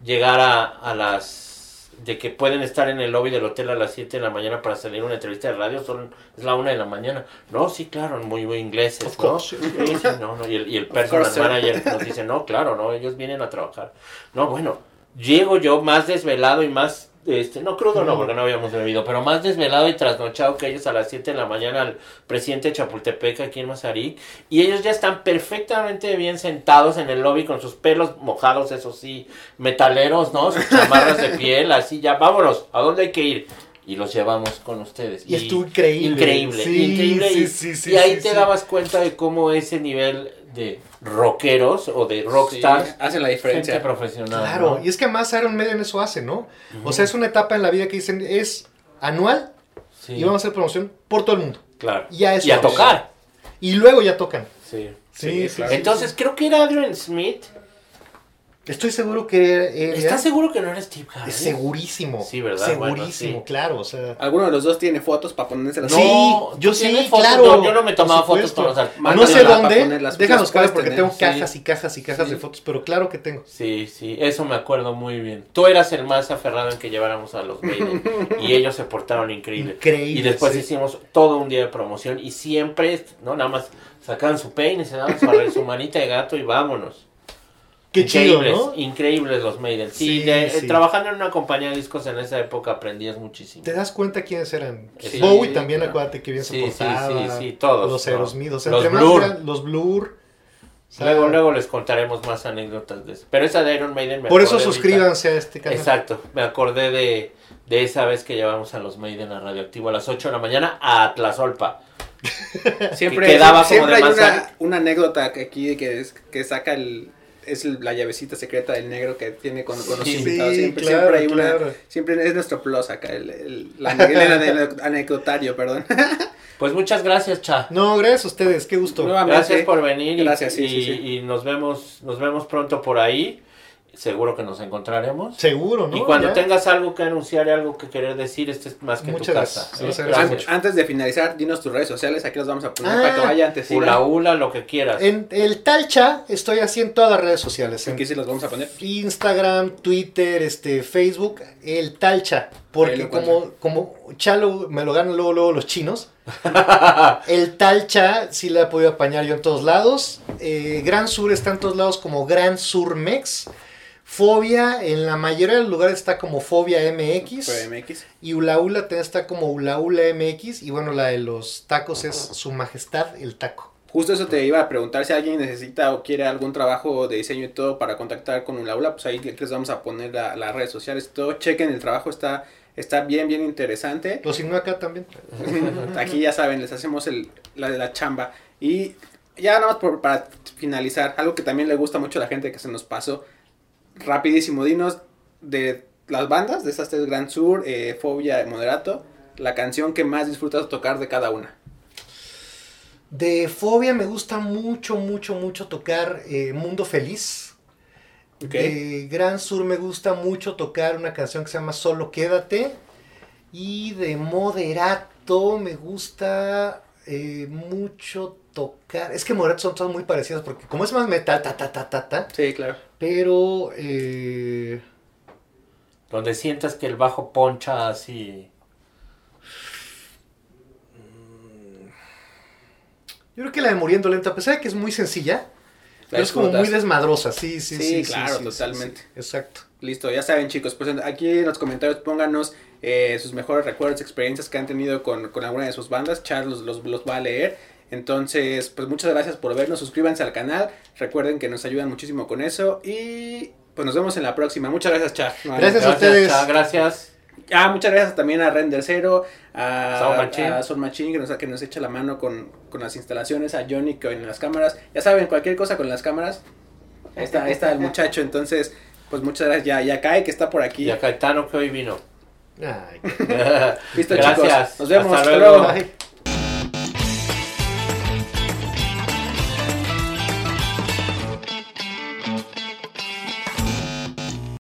llegar a, a las... de que pueden estar en el lobby del hotel a las 7 de la mañana para salir a una entrevista de radio? Son, es la 1 de la mañana. No, sí, claro, muy, muy ingleses, ¿no?
course.
Sí, sí, no, no, y el, y el personal manager nos dice, no, claro, no, ellos vienen a trabajar. No, bueno, llego yo más desvelado y más, este, no crudo no, porque no habíamos bebido, pero más desvelado y trasnochado que ellos a las 7 de la mañana al presidente de Chapultepec aquí en Mazarik, y ellos ya están perfectamente bien sentados en el lobby con sus pelos mojados, eso sí, metaleros, ¿no? Sus chamarras de piel, así ya, vámonos, ¿a dónde hay que ir? Y los llevamos con ustedes.
Y estuvo increíble.
Increíble,
Sí,
increíble.
sí,
y,
sí, sí,
y ahí
sí,
te
sí.
dabas cuenta de cómo ese nivel de rockeros o de rockstars
Sí, hacen la diferencia.
gente profesional.
Claro,
¿no?
y es que más Iron Maiden eso hace, ¿no? O sea, es una etapa en la vida que dicen es anual
Sí,
y vamos a hacer promoción por todo el mundo.
claro.
Y a eso
y a
vamos.
tocar.
Y luego ya tocan.
Sí.
Sí, claro.
Entonces, creo que era Adrian Smith.
Estoy seguro que era-
¿Estás seguro que no era Steve Harris?
Es segurísimo.
Sí, ¿verdad?
Segurísimo,
Bueno, sí.
claro, o sea.
Alguno de los dos tiene fotos para ponérselas.
No,
sí, yo
¿tú
sí,
fotos?
claro.
Yo- yo no me tomaba fotos art-
No sé
para
dónde, déjanos
las
claro
puedes
porque
tener,
tengo
sí.
cajas y cajas y cajas
Sí.
de fotos, pero claro que tengo.
Sí, sí, eso me acuerdo muy bien. Tú eras el más aferrado en que lleváramos a los Maiden y ellos se portaron increíble.
Increíble,
Y después
sí.
hicimos todo un día de promoción y siempre, no, nada más sacaban su peine, se daban su manita de gato y vámonos.
Qué chido,
increíbles,
¿no?
increíbles los Maiden. Sí,
Sí,
de-
sí.
trabajando en una compañía de discos en esa época aprendías muchísimo.
¿Te das cuenta quiénes eran?
Sí,
Bowie también,
claro.
acuérdate que bien
Sí,
se
sí,
portaba.
sí, sí, todos,
Los
¿no?
Aerosmith, o sea,
Los Blur.
eran los Blur.
Luego, luego les contaremos más anécdotas de eso. Pero esa de Iron Maiden me
Por eso
ahorita.
suscríbanse a este canal.
Exacto, me acordé de, de esa vez que llevamos a los Maiden a Radioactivo a las 8 de la mañana a Tlazolpa.
Siempre,
que quedaba como
siempre
de
hay una, una anécdota que aquí que, es, que saca el es el- la llavecita secreta del negro que tiene con, con los
Sí,
invitados. Siempre,
claro,
siempre hay
claro.
una, siempre es nuestro plus acá, el, el, la, el, ane- anecdotario, perdón.
Pues muchas gracias, Cha.
No, gracias a ustedes, qué gusto.
Nuevamente,
Gracias por venir y,
Gracias, sí,
y,
sí, sí.
y nos vemos nos vemos pronto por ahí. Seguro que nos encontraremos.
Seguro, ¿no?
y cuando
Ya.
tengas algo que anunciar y algo que querer decir, este es más que
Muchas
tu
gracias,
casa. ¿eh? Gracias.
antes de finalizar, dinos tus redes sociales, aquí los vamos a poner
Ah,
para que vayan, te sigan.
Ula ula, lo que quieras.
En el Talcha estoy así en todas las redes sociales. En
Aquí sí los vamos a poner.
Instagram, Twitter, este, Facebook, el Talcha. Porque como, como Chalo me lo ganan luego, luego los chinos. el Talcha sí la he podido apañar yo en todos lados. Eh, Gran Sur está en todos lados como Gran Sur Mex. Fobia, en la mayoría de los lugares está como Fobia MX.
MX.
Y Ula Ula está como Ula Ula MX. Y bueno, la de los tacos es Su Majestad el Taco.
Justo eso te iba a preguntar si alguien necesita o quiere algún trabajo de diseño y todo para contactar con un aula, pues ahí les vamos a poner la- las redes sociales todo. Chequen el trabajo, está, está bien, bien interesante.
Lo signó acá también.
Aquí ya saben, les hacemos el, la de la chamba. Y ya nada más por- para finalizar, algo que también le gusta mucho a la gente que se nos pasó. Rapidísimo, dinos de las bandas, de estas tres Grand Sur, eh, Fobia, Moderato, la canción que más disfrutas tocar de cada una.
De Fobia me gusta mucho, mucho, mucho tocar eh, Mundo Feliz. De Gran Sur me gusta mucho tocar una canción que se llama Solo Quédate. Y de Moderato me gusta eh, mucho tocar. Es que Morat son todas muy parecidas porque como es más metal, ta, ta, ta, ta, ta.
Sí, claro.
Pero... Eh...
Donde sientas que el bajo poncha así...
Mm, yo creo que la de Muriendo Lento, a pesar de que es muy sencilla, es como muy desmadrosa, sí, sí, sí.
Sí, claro, totalmente.
Exacto.
Listo, ya saben chicos, pues aquí en los comentarios pónganos eh, sus mejores recuerdos, experiencias que han tenido con, alguna de sus bandas. Charles los, los, va a leer. Entonces, pues muchas gracias por vernos, suscríbanse al canal, recuerden que nos ayudan muchísimo con eso y pues nos vemos en la próxima. Muchas gracias, Char.
Gracias, a ustedes.
gracias.
Ah, muchas gracias también a Render Cero, a, Son Machine, que nos, que nos echa la mano con, las instalaciones, a Johnny que en las cámaras. Ya saben, cualquier cosa con las cámaras, ahí está, ahí está el muchacho. Entonces, pues muchas gracias. Ya, ya cae que está por aquí.
Ya Caetano que hoy vino.
Listo, chicos. Nos vemos. Hasta luego.